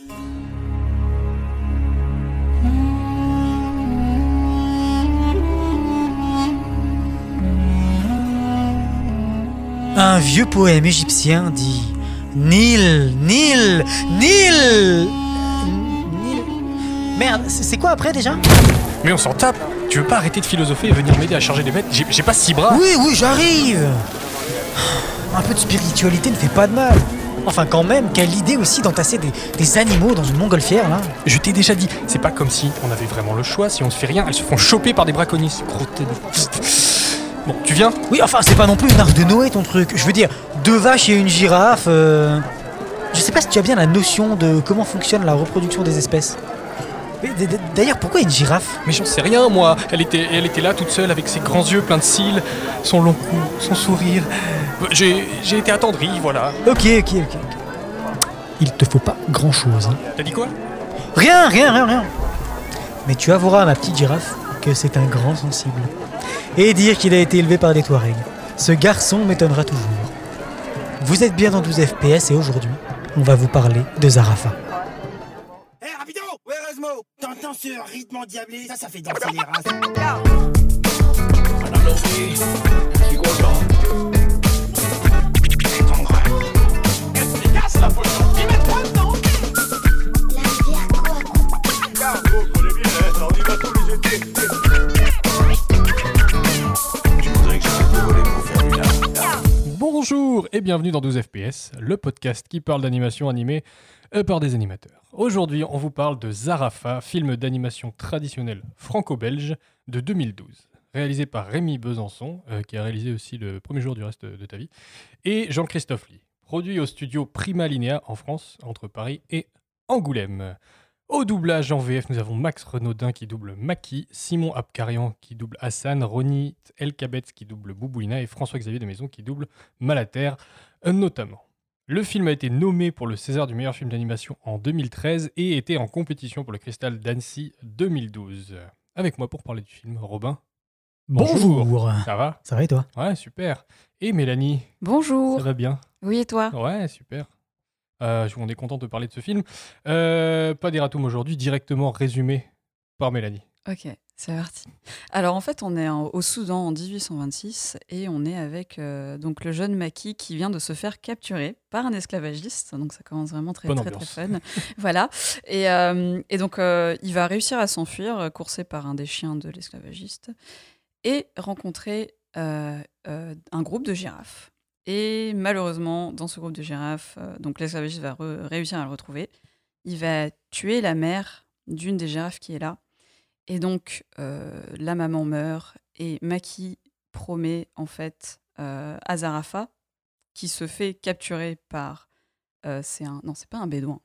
Un vieux poème égyptien dit Nil, Nil, Nil! Nil. Merde, c'est quoi après déjà? Mais on s'en tape. Tu veux pas arrêter de philosopher et venir m'aider à charger des bêtes? J'ai pas six bras. Oui, oui, j'arrive. Un peu de spiritualité ne fait pas de mal. Enfin, quand même, quelle idée aussi d'entasser des, des animaux dans une montgolfière, là. Je t'ai déjà dit, c'est pas comme si on avait vraiment le choix, si on ne fait rien, elles se font choper par des braconniers, de- Bon, tu viens? Oui, enfin, c'est pas non plus une arche de Noé, ton truc. Je veux dire, deux vaches et une girafe. euh, Je sais pas si tu as bien la notion de comment fonctionne la reproduction des espèces. D'ailleurs, pourquoi une girafe? Mais j'en sais rien, moi Elle était, elle était là toute seule avec ses grands yeux pleins de cils, son long cou, son sourire. J'ai été attendri, voilà. Ok, ok, ok. ok. Il te faut pas grand chose. T'as dit quoi? Rien, rien, rien, rien. Mais tu avoueras à ma petite girafe que c'est un grand sensible. Et dire qu'il a été élevé par des Touaregs. Ce garçon m'étonnera toujours. Vous êtes bien dans 12 FPS et aujourd'hui, on va vous parler de Zarafa. Erasmo T'entends ce rythme endiablé? Ça, ça fait danser les races. Bonjour et bienvenue dans 12 FPS, le podcast qui parle d'animation animée euh, par des animateurs. Aujourd'hui, on vous parle de Zarafa, film d'animation traditionnel franco-belge de 2012, réalisé par Rémi Besançon, euh, qui a réalisé aussi le premier jour du reste de ta vie, et Jean-Christophe Lee, produit au studio Prima Linea en France, entre Paris et Angoulême. Au doublage en VF, nous avons Max Renaudin qui double Maki, Simon Abkarian qui double Hassan, Ronnie Elkabetz qui double Boubouina et François-Xavier de Maison qui double Malater, euh, notamment. Le film a été nommé pour le César du meilleur film d'animation en 2013 et était en compétition pour le Cristal d'Annecy 2012. Avec moi pour parler du film, Robin. Bonjour. Ça va? Ça va et toi? Ouais, super. Et Mélanie, Bonjour. ça va bien? Oui, et toi? Ouais, super. Euh, on est content de parler de ce film. Euh, pas d'erratum aujourd'hui, directement résumé par Mélanie. Ok, c'est parti. Alors en fait, on est en- au Soudan en 1826 et on est avec euh, donc le jeune Maki qui vient de se faire capturer par un esclavagiste. Donc ça commence vraiment très Bonne très très fun. voilà. Et, euh, et donc euh, il va réussir à s'enfuir, coursé par un des chiens de l'esclavagiste, et rencontrer un groupe de girafes. Et malheureusement, dans ce groupe de girafes, donc l'esclavagiste va réussir à le retrouver. Il va tuer la mère d'une des girafes qui est là. Et donc, euh, la maman meurt et Maki promet en fait euh, à Zarafa, qui se fait capturer par. euh, c'est un. Non, c'est pas un bédouin.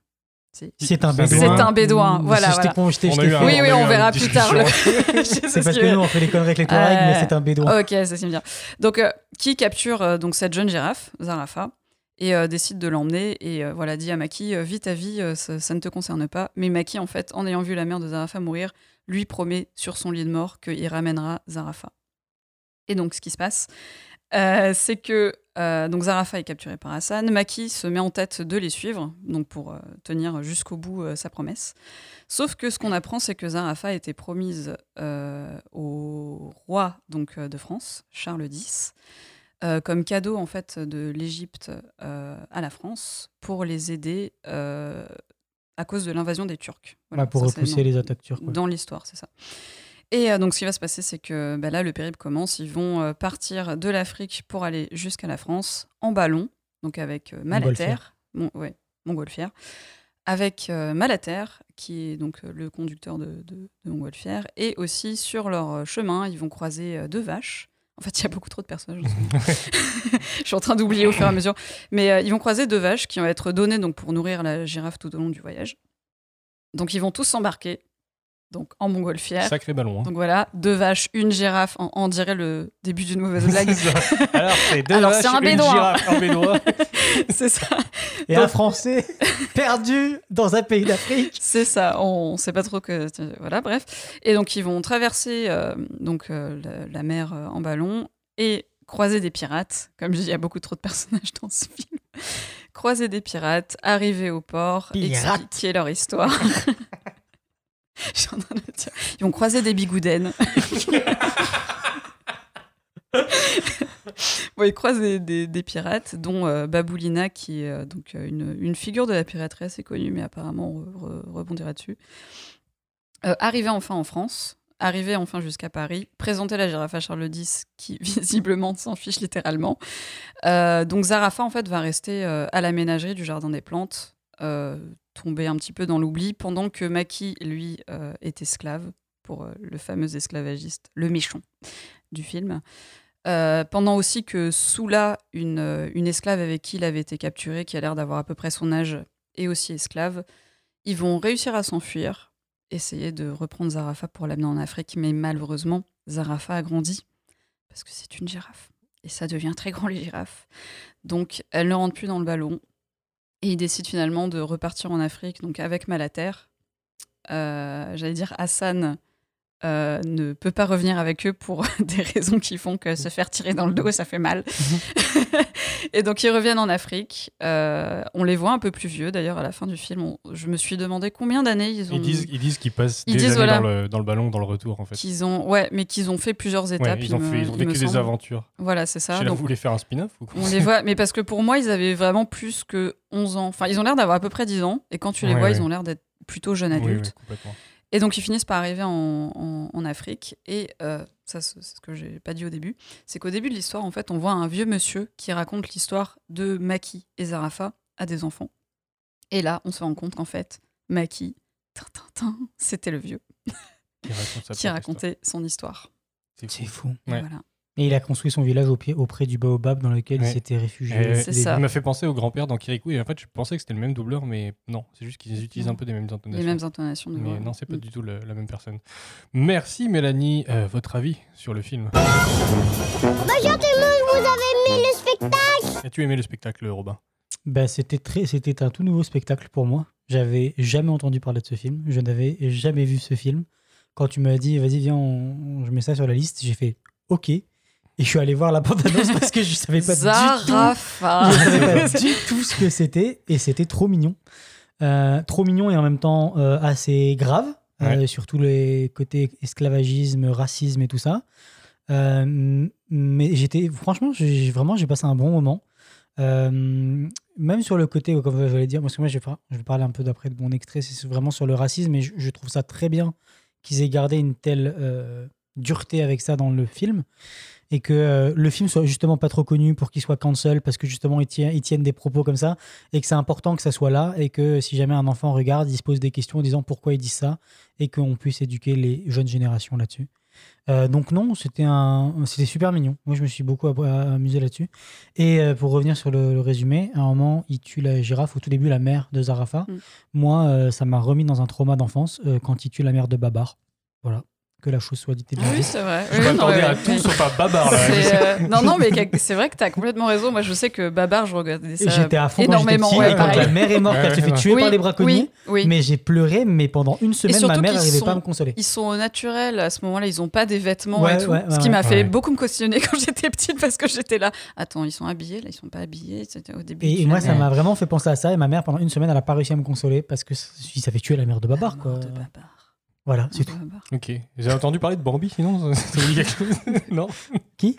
C'est C'est un C'est bédouin. un bédouin, Mmh, voilà, je t'ai voilà. con- On un- Oui, oui, on verra plus tard. le- C'est ce parce que- que nous on fait les conneries avec les Touaregs, mais Euh, c'est un bédouin. Ok, ça c'est bien. Donc, euh, qui capture euh, donc cette jeune girafe, Zarafa, et euh, décide de l'emmener et euh, voilà dit à Maki, vis ta vie, euh, ça, ça ne te concerne pas. Mais Maki, en fait, en ayant vu la mère de Zarafa mourir, lui promet sur son lit de mort qu'il ramènera Zarafa. Et donc, ce qui se passe, euh, c'est que euh, donc Zarafa est capturé par Hassan. Maki se met en tête de les suivre, donc pour euh, tenir jusqu'au bout sa promesse. Sauf que ce qu'on apprend, c'est que Zarafa a été promise au roi donc de France, Charles X, comme cadeau en fait de l'Égypte à la France pour les aider à cause de l'invasion des Turcs. Voilà, Ouais, pour ça, repousser dans- les attaques turques. ouais. dans l'histoire, c'est ça. Et euh, donc, ce qui va se passer, c'est que bah, là, le périple commence. Ils vont euh, partir de l'Afrique pour aller jusqu'à la France en ballon, donc avec euh, Malater, mon, ouais, Montgolfière, avec Malater, qui est donc le conducteur de, de, de Montgolfière, et aussi sur leur chemin, ils vont croiser deux vaches. En fait, il y a beaucoup trop de personnages. Je suis en train d'oublier au fur et à mesure. Mais euh, ils vont croiser deux vaches qui vont être données donc, pour nourrir la girafe tout au long du voyage. Donc, ils vont tous s'embarquer donc, en montgolfière. Sacré ballon. hein. Donc voilà, deux vaches, une girafe, on, on dirait le début d'une mauvaise blague. C'est ça. Alors, c'est deux Alors, vaches, un une girafe, un bédouin. c'est ça, Et Donc- un Français perdu dans un pays d'Afrique. c'est ça. On, sait pas trop que voilà, bref. Et donc ils vont traverser euh, donc euh, la, la mer euh, en ballon et croiser des pirates. Comme je dis, il y a beaucoup trop de personnages dans ce film. croiser des pirates, arriver au port, Pirates. expliquer leur histoire. Ils vont croiser des bigoudens. bon, ils croisent des, pirates, dont euh, Baboulina, qui est euh, donc euh, une, figure de la piraterie assez connue, mais apparemment on re- re- rebondira dessus. Euh, arrivé enfin en France, arrivé enfin jusqu'à Paris, présenter la girafe Charles X, qui visiblement s'en fiche littéralement. Euh, donc Zarafa en fait va rester à la ménagerie du Jardin des Plantes, tomber un petit peu dans l'oubli, pendant que Maki, lui, euh, est esclave pour euh, le fameux esclavagiste, le méchant du film. Euh, pendant aussi que Soula, une, une esclave avec qui il avait été capturé, qui a l'air d'avoir à peu près son âge, est aussi esclave, ils vont réussir à s'enfuir, essayer de reprendre Zarafa pour l'amener en Afrique, mais malheureusement, Zarafa a grandi, parce que c'est une girafe. Et ça devient très grand, les girafes. Donc, elle ne rentre plus dans le ballon. Et il décide finalement de repartir en Afrique, donc avec Malater. Euh, J'allais dire Hassan euh, ne peut pas revenir avec eux pour des raisons qui font que se faire tirer dans le dos, ça fait mal. et donc ils reviennent en Afrique. Euh, on les voit un peu plus vieux d'ailleurs à la fin du film. On- je me suis demandé combien d'années ils ont. Ils disent ils disent qu'ils passent Ils des disent, années voilà. dans, le, dans le ballon, dans le retour en fait. qu'ils ont, ouais, mais qu'ils ont fait plusieurs Ouais, étapes. ils ont, il fait, me- ils ont il me vécu des semble. aventures. Voilà, c'est ça. J'ai là, Donc, vous voulez faire un spin-off ou quoi? on les voit, mais parce que pour moi, ils avaient vraiment plus que 11 ans. Enfin, ils ont l'air d'avoir à peu près 10 ans, et quand tu les Ouais, vois, ouais. ils ont l'air d'être plutôt jeunes Oui, oui, adultes. complètement. Et donc, ils finissent par arriver en, en- en Afrique. Et euh, ça, c'est ce que j'ai pas dit au début. C'est qu'au début de l'histoire, en fait, on voit un vieux monsieur qui raconte l'histoire de Maki et Zarafa à des enfants. Et là, on se rend compte qu'en fait, Maki, c'était le vieux Qui raconte sa qui propre histoire. racontait son histoire. C'est fou. fou. Et Ouais. voilà. Et il a construit son village au pied, auprès du baobab dans lequel Ouais. il s'était réfugié. C'est ça. Il m'a fait penser au grand-père dans Kirikou et en fait je pensais que c'était le même doubleur mais non, c'est juste qu'ils utilisent un peu des mêmes intonations. Les mêmes intonations de Mais voix. non, c'est pas Mm. du tout le- la même personne. Merci Mélanie. Euh, votre avis sur le film Bonjour tout le monde, vous avez aimé le spectacle As-tu aimé le spectacle, Robin? Bah, c'était très, c'était un tout nouveau spectacle pour moi. J'avais jamais entendu parler de ce film. Je n'avais jamais vu ce film. Quand tu m'as dit, vas-y, viens, on- je mets ça sur la liste, j'ai fait OK. Et je suis allé voir la bande-annonce parce que je savais pas du tout. Je savais pas du tout ce que c'était et c'était trop mignon. Euh, trop mignon et en même temps euh, assez grave, euh, sur tous les côtés esclavagisme, racisme et tout ça. Euh, mais j'étais, franchement, j'ai vraiment, j'ai passé un bon moment. Euh, même sur le côté, comme je vais dire, parce que moi, je vais, par- je vais parler un peu d'après de mon extrait, c'est vraiment sur le racisme, et je, je trouve ça très bien qu'ils aient gardé une telle euh, dureté avec ça dans le film et que euh, le film soit justement pas trop connu pour qu'il soit cancel parce que justement ils tiennent, ils tiennent des propos comme ça et que c'est important que ça soit là et que si jamais un enfant regarde, il se pose des questions en disant pourquoi ils disent ça et qu'on puisse éduquer les jeunes générations là-dessus. Euh, donc non, c'était un, c'était super mignon. Moi, je me suis beaucoup ab- amusé là-dessus. Et euh, pour revenir sur le, le résumé, à un moment, il tue la girafe au tout début, la mère de Zarafa. Mm. Moi, euh, ça m'a remis dans un trauma d'enfance euh, quand il tue la mère de Babar. Voilà, que la chose soit dite et bien Oui, c'est vrai. Je Oui, m'attendais ouais, à ouais. tout sauf à Babar là. Euh, non, non, mais c'est vrai que tu as complètement raison. Moi, je sais que Babar, je regardais Et ça J'étais à fond quand énormément. petit, ouais, et quand pareil. la mère est morte, Ouais, elle se fait ouais. tuer oui, par les braconniers. Oui, oui. Mais j'ai pleuré, mais pendant une semaine, ma mère n'arrivait sont- pas à me consoler. Ils sont au naturel à ce moment-là, ils ont pas des vêtements Ouais, et tout. ouais, ce qui ouais, m'a ouais. fait Ouais. beaucoup me questionner quand j'étais petite parce que j'étais là. Attends, ils sont habillés, là, ils sont pas habillés. C'était au début. Et, moi, ça m'a vraiment fait penser à ça. Et ma mère, pendant une semaine, elle n'a pas réussi à me consoler parce que il s'avait tué la mère de Babar. Quoi. Voilà, c'est De tout. Babar. Ok. J'ai entendu parler de Bambi sinon ça vous dit quelque chose Non Qui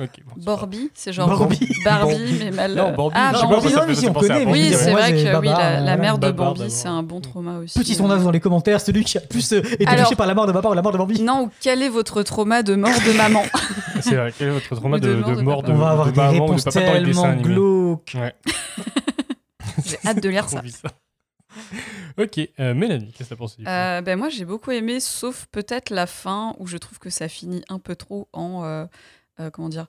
Ok. bon, c'est genre Borby. Barbie, mais mal. Non, Bambi, Ah, Non, Bambi, non, si faisait on connaît, Bambi. Oui, mais c'est vrai que oui, la, mère de Bambi, c'est un bon trauma aussi. Petit sondage dans les commentaires, celui qui a plus euh, été Alors- touché par la mort de Babar ou la mort de Bambi. Non, ou quel est votre trauma de mort de maman C'est vrai. Quel est votre trauma de de, mort de de mort de papa. On va avoir de des maman réponses tellement glauques. J'ai hâte de lire ça. Ok, euh, Mélanie, qu'est-ce que t'as pensé du Euh, ben moi j'ai beaucoup aimé, sauf peut-être la fin où je trouve que ça finit un peu trop en euh, euh, comment dire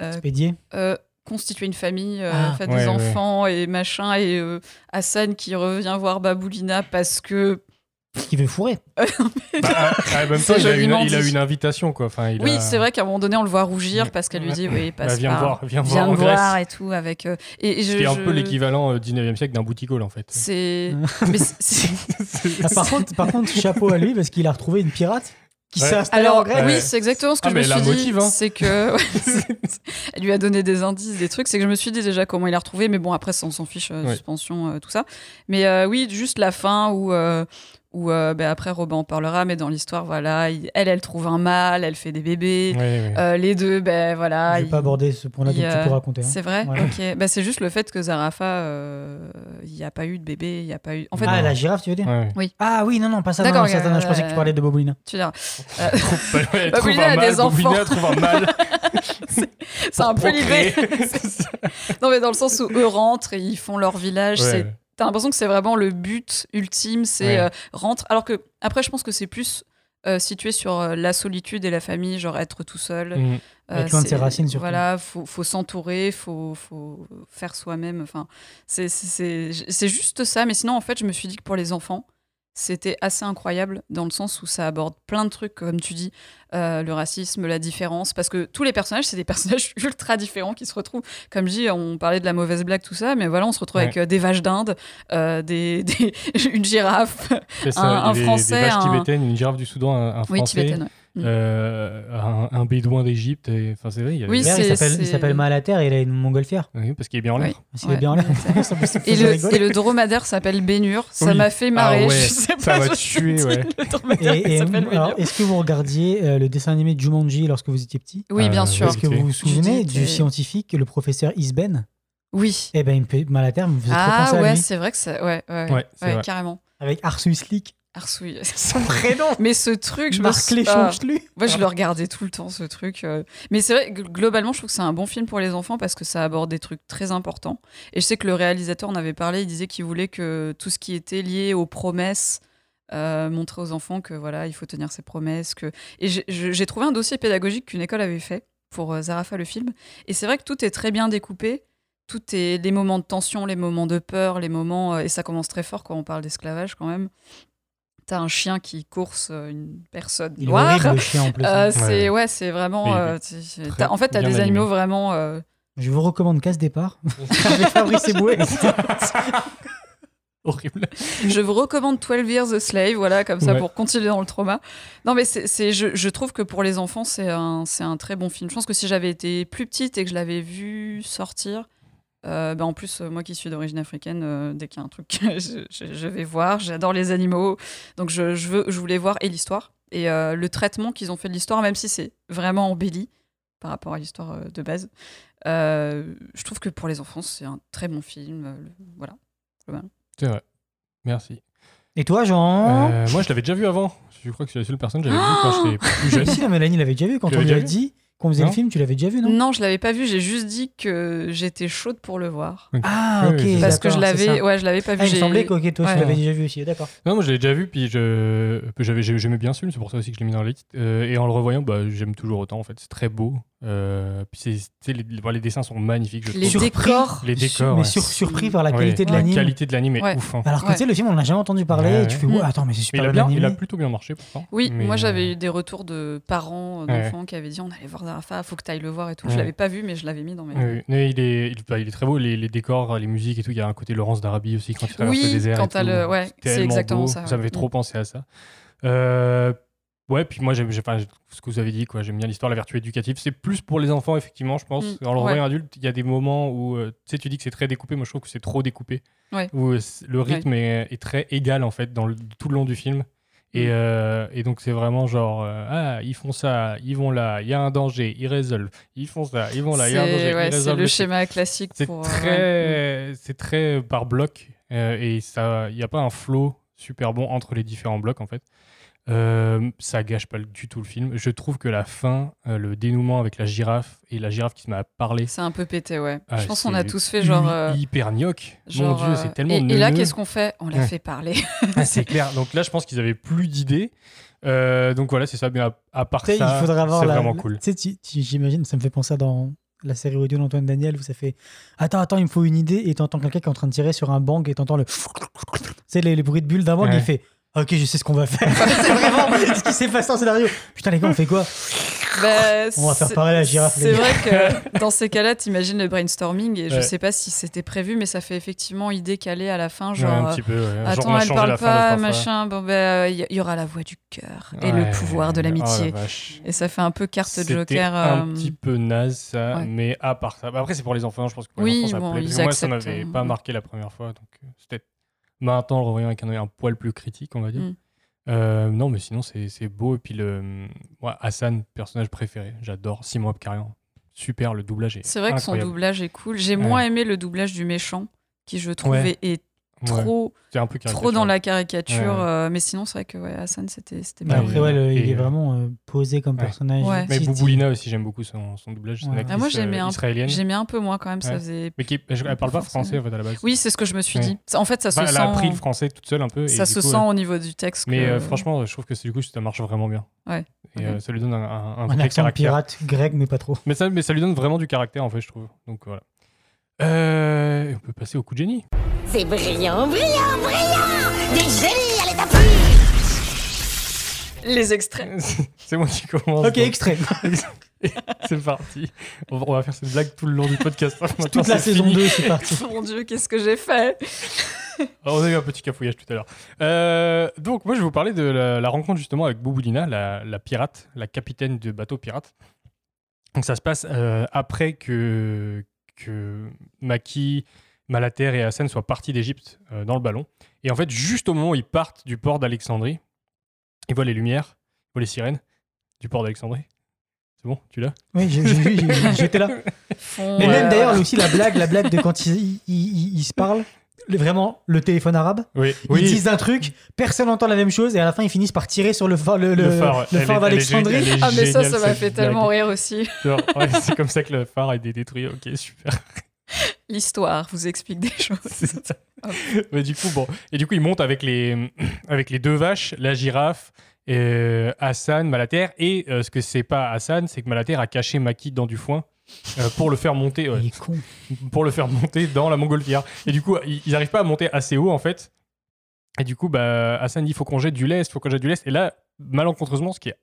euh, Expédié? euh, constituer une famille, euh, Ah. faire Ouais, des ouais. enfants et machin et euh, Hassan qui revient voir Baboulina parce que Qui veut fourrer. Bah, ah, en même temps, il a, une, il a une invitation quoi. Enfin, il oui a- c'est vrai qu'à un moment donné on le voit rougir parce qu'elle lui dit oui Bah, passe viens par- voir, viens, viens voir en me voir Grèce. et tout avec euh, et, et je, Ce qui est un je- peu l'équivalent euh, du 19e siècle d'un boutique en fait. c'est mais c'est- c'est- Ah, par, contre, par contre, chapeau à lui parce qu'il a retrouvé une pirate. qui Ouais. s'est installée en Alors, Grèce. Oui, c'est exactement ce que Ah, je mais me la suis dit. hein. C'est que. elle lui a donné des indices, des trucs. C'est que je me suis dit déjà comment il a retrouvé. Mais bon, après, ça, on s'en fiche, euh, Ouais. suspension, euh, tout ça. Mais euh, oui, juste la fin où. Euh, où euh, ben, après, Robin en parlera, mais dans l'histoire, voilà, il- elle, elle trouve un mâle, elle fait des bébés. Euh, les deux, ben voilà. Je vais pas aborder ce point-là, donc tu euh, peux raconter. hein. C'est vrai? Ouais. Ok. Bah, c'est juste le fait que Zarafa, euh, il n'y a pas eu de bébé, il n'y a pas eu. En fait, ah, la girafe, tu veux dire? Ouais. Ah oui, non, non, pas ça. Non, D'accord, je pensais que tu euh, parlais de Bobolina. tu Bah, un a des enfants. Bobina trouve un mâle. C'est un peu l'idée. non, mais dans le sens où eux rentrent et ils font leur village. Ouais. c'est T'as l'impression que c'est vraiment le but ultime, c'est Ouais. euh, rentre. Alors que après, je pense que c'est plus euh, situé sur euh, la solitude et la famille, genre être tout seul. Mm. Être loin de c'est- ses racines, surtout. Voilà, faut, faut s'entourer, faut, faut faire soi-même. Enfin, c'est juste ça. Mais sinon, en fait, je me suis dit que pour les enfants, c'était assez incroyable dans le sens où ça aborde plein de trucs, comme tu dis, euh, le racisme, la différence, parce que tous les personnages, c'est des personnages ultra différents qui se retrouvent. Comme je dis, on parlait de la mauvaise blague, tout ça, mais voilà, on se retrouve Ouais. avec euh, des vaches d'Inde, euh, des, des- une girafe, ça, Un- des- Français, des vaches un- tibétaines, une girafe du Soudan, un, un oui, Français, tibétaine. ouais. Euh, un, un bédouin d'Égypte. Enfin, c'est vrai, il y a Oui, D'ailleurs, il c'est- s'appelle- il c'est- s'appelle Malater et il a une montgolfière. Oui, parce qu'il est bien en Oui. l'air. S'il Ouais, est bien en l'air. Ça ça Et le, rigoler. et le dromadaire s'appelle Bénur. Ça Oui. m'a fait marrer. Ah ouais, je sais ça pas, m'a je me suis tué, ouais. Le dromadaire Et, et, s'appelle alors, Bénur. est-ce que vous regardiez euh, le dessin animé Jumanji lorsque vous étiez petit? Oui, bien Euh, sûr. Est-ce que vous vous souvenez du scientifique, le professeur Isben Oui. Eh ben, il me fait- Malater me faisait trop Ah à ouais, c'est vrai que c'est. Ouais, carrément. Avec Arceus Slick. Arsouille. Son prénom Mais ce truc, je me Marc ah, Chonchelu. Moi, je le regardais tout le temps, ce truc. euh. Mais c'est vrai, globalement, je trouve que c'est un bon film pour les enfants parce que ça aborde des trucs très importants. Et je sais que le réalisateur en avait parlé, il disait qu'il voulait que tout ce qui était lié aux promesses, euh, montrer aux enfants que voilà, il faut tenir ses promesses. Que... Et j'ai trouvé un dossier pédagogique qu'une école avait fait pour euh, Zarafa le film. Et c'est vrai que tout est très bien découpé. Tout est les moments de tension, les moments de peur, les moments. euh, et ça commence très fort quand on parle d'esclavage quand même. T'as un chien qui course euh, une personne Il noire. le chien, en plus. Euh, Ouais. c'est ouais, c'est vraiment. Euh, t'as- en fait, t'as des animé. animaux vraiment. euh, Je vous recommande Casse Départ avec Fabrice Eboué. Horrible. je vous recommande 12 Years a Slave, voilà, comme ça Ouais. pour continuer dans le trauma. Non, mais c'est, c'est- je, je trouve que pour les enfants, c'est un, c'est un très bon film. Je pense que si j'avais été plus petite et que je l'avais vu sortir. Euh, bah, en plus, euh, moi qui suis d'origine africaine, euh, dès qu'il y a un truc, je, je- je vais voir. J'adore les animaux, donc je, je veux, je voulais voir et l'histoire et euh, le traitement qu'ils ont fait de l'histoire, même si c'est vraiment embelli par rapport à l'histoire de base. euh, je trouve que pour les enfants, c'est un très bon film. le- voilà. C'est vrai. Merci. Et toi, Jean Euh, moi, je l'avais déjà vu avant. Je crois que c'est la seule personne que j'avais vu quand j'étais plus jeune. Mais si, la Mélanie l'avait déjà vu quand Tu on lui a déjà vu dit qu'on faisait Non le film, tu l'avais déjà vu, non? Non, je l'avais pas vu. J'ai juste dit que j'étais chaude pour le voir. Ah, ok. oui, Parce que je l'avais, ouais, je l'avais pas vu. Ah, il me semblait que ok, toi, Ouais. tu l'avais déjà vu aussi, d'accord. Non, moi je l'ai déjà vu, puis je, j'avais, j'aimais bien ce film, c'est pour ça aussi que je l'ai mis dans la liste. Euh, et en le revoyant, bah, j'aime toujours autant en fait, c'est très beau. Euh, puis c'est, tu sais, les, les- dessins sont magnifiques, je Les trouve. Décors. Les décors. mais ouais. sur- surpris par la Ouais, qualité de La l'anime. qualité de l'anime est Ouais. ouf. hein. Alors que Ouais. tu sais, le film, on n'en a jamais entendu parler. Ouais, et tu fais, ouais, attends, mais c'est Mais super il, a bien bien, il a plutôt bien marché pourtant. Oui, Mais, moi j'avais euh, eu des retours de parents, euh, d'enfants qui avaient dit on allait voir Zarafa, faut que tu ailles le voir et tout. Je Ouais. l'avais pas vu, mais je l'avais mis dans mes. oui, oui. Mais il, est, il, bah, il est très beau, les, les décors, les musiques et tout. Il y a un côté Laurence d'Arabie aussi quand il traverse Oui, le désert. quand le- ouais, c'est exactement beau. ça. Ça m'avait trop Mm. pensé à ça. Euh, ouais, puis moi, j'aime, j'ai- enfin, ce que vous avez dit, quoi. J'aime bien l'histoire, la vertu éducative. C'est plus pour les enfants, effectivement, je pense. Mm, En le ouais. adulte, il y a des moments où, euh, tu sais, tu dis que c'est très découpé. Moi, je trouve que c'est trop découpé. Ouais. Où euh, le rythme est, est très égal, en fait, dans le- tout le long du film. Et, Mm. euh, et donc, c'est vraiment genre, euh, ah, ils font ça, ils vont là, il y a un danger, ils résolvent. Ils font ça, ils vont là, il y a un danger, C'est ouais, ils c'est résolvent. le truc. schéma classique C'est pour. euh, très, ouais. c'est très par bloc euh, et ça, il n'y a pas un flow super bon entre les différents blocs en fait. Euh, ça gâche pas du tout le film. Je trouve que la fin, euh, le dénouement avec la girafe et la girafe qui se met à parler, C'est un peu pété, ouais. Ah, je pense qu'on a tous fait genre. euh, hyper gnoc. Mon dieu, c'est tellement Et, et là, qu'est-ce qu'on fait? On l'a Ouais. fait parler. Ah, c'est clair. Donc là, je pense qu'ils avaient plus d'idées. Euh, donc voilà, c'est ça. Mais à, à part ça, il avoir c'est la- vraiment la- cool. Tu sais, j'imagine, ça me fait penser à dans la série audio d'Antoine Daniel où ça fait Attends, attends, il me faut une idée et t'entends quelqu'un qui est en train de tirer sur un bang et t'entends le. Tu sais, les, les bruits de bulles d'un bang, Ouais. il fait Ok, je sais ce qu'on va faire. c'est vraiment ce qui s'est passé en scénario. Putain, les gars, on fait quoi Bah, On va faire pareil à la girafe. C'est vrai que dans ces cas-là, t'imagines le brainstorming et je sais pas si c'était prévu, mais ça fait effectivement idée calée à la fin, Ouais, genre. un euh, petit peu. ouais. Genre, on Attends, a elle parle pas, machin. Bon, ben, il y, y aura la voix du cœur et Ouais. le pouvoir de Oh la l'amitié. et ça fait un peu carte C'était Joker. un euh, petit peu naze ça, ouais. mais à part ça. Après, c'est pour les enfants, je pense que pour Oui, les enfants, ça bon, plaît. ils Parce que moi, ça m'avait euh, pas marqué la première fois, donc euh, c'était maintenant le revoyant avec un œil un poil plus critique, on va dire. Mm. Euh, non, mais sinon, c'est beau. Et puis, le, Hassan, personnage préféré, j'adore. Simon Abkarian, super, le doublage est C'est vrai que son doublage est cool. J'ai Ouais. moins aimé le doublage du méchant, qui je trouvais est Ouais, trop, c'est un peu trop dans la caricature. Ouais, euh, mais sinon, c'est vrai que ouais, Hassan, c'était bien. après, ouais, le- il est euh, vraiment euh, posé comme ouais. personnage. Ouais. Mais. Bouboulina aussi, j'aime beaucoup son, son doublage. Actrice Ah, moi, j'aimais euh, un- israélienne. J'aimais un peu moins quand même, ça faisait. Mais qui, elle, elle parle pas français en fait à la base. Oui, c'est ce que je me suis Ouais. dit. En fait, ça se Enfin, elle a appris sent. le français toute seule un peu. Ça se coup, sent au niveau du texte. Mais franchement, je trouve que c'est- du coup, ça marche vraiment bien. Ouais. Et ça lui donne un, un, un pirate grec, mais pas trop. Mais ça, mais ça lui donne vraiment du caractère, en fait, je trouve. Donc voilà. Euh, on peut passer au coup de génie. C'est brillant, brillant, brillant Des génies à l'état pur Les extraits. c'est moi qui commence. Ok, extrait. c'est parti. On va, faire cette blague tout le long du podcast. Maintenant, Toute la saison fini. 2, c'est parti. Mon Dieu, qu'est-ce que j'ai fait? Alors, on a eu un petit cafouillage tout à l'heure. Euh, donc, moi, je vais vous parler de la, la rencontre justement avec Bouboulina, la, la pirate, la capitaine de bateau pirate. Donc, ça se passe euh, après que, que Maki, Malater et Hassan soient partis d'Égypte euh, dans le ballon. Et en fait, juste au moment où ils partent du port d'Alexandrie, ils voient les lumières, ils voient les sirènes du port d'Alexandrie. C'est bon, tu l'as? Oui, j'ai vu, j'étais là. Mais même d'ailleurs, aussi la blague, la blague de quand ils, ils- ils- ils se parlent, le- vraiment le téléphone arabe. Oui, Ils disent un truc, personne n'entend la même chose, et à la fin ils finissent par tirer sur le phare, le, le- Le phare, d'Alexandrie. Ah, mais ça, ça m'a fait tellement rire aussi. Ouais, c'est comme ça que le phare a été détruit. Ok, super. L'histoire vous explique des choses. C'est ça. Mais du coup, bon. Et du coup, ils montent avec les, avec les deux vaches, la girafe, euh, Hassan, Malater. Et euh, ce que c'est pas Hassan, c'est que Malater a caché Maki dans du foin euh, pour le faire monter, ouais, Il est con. pour le faire monter dans la montgolfière. Et du coup, ils, ils arrivent pas à monter assez haut en fait. Et du coup, bah, Hassan dit faut qu'on jette du lest, faut qu'on jette du lest. Et là, malencontreusement, ce qui est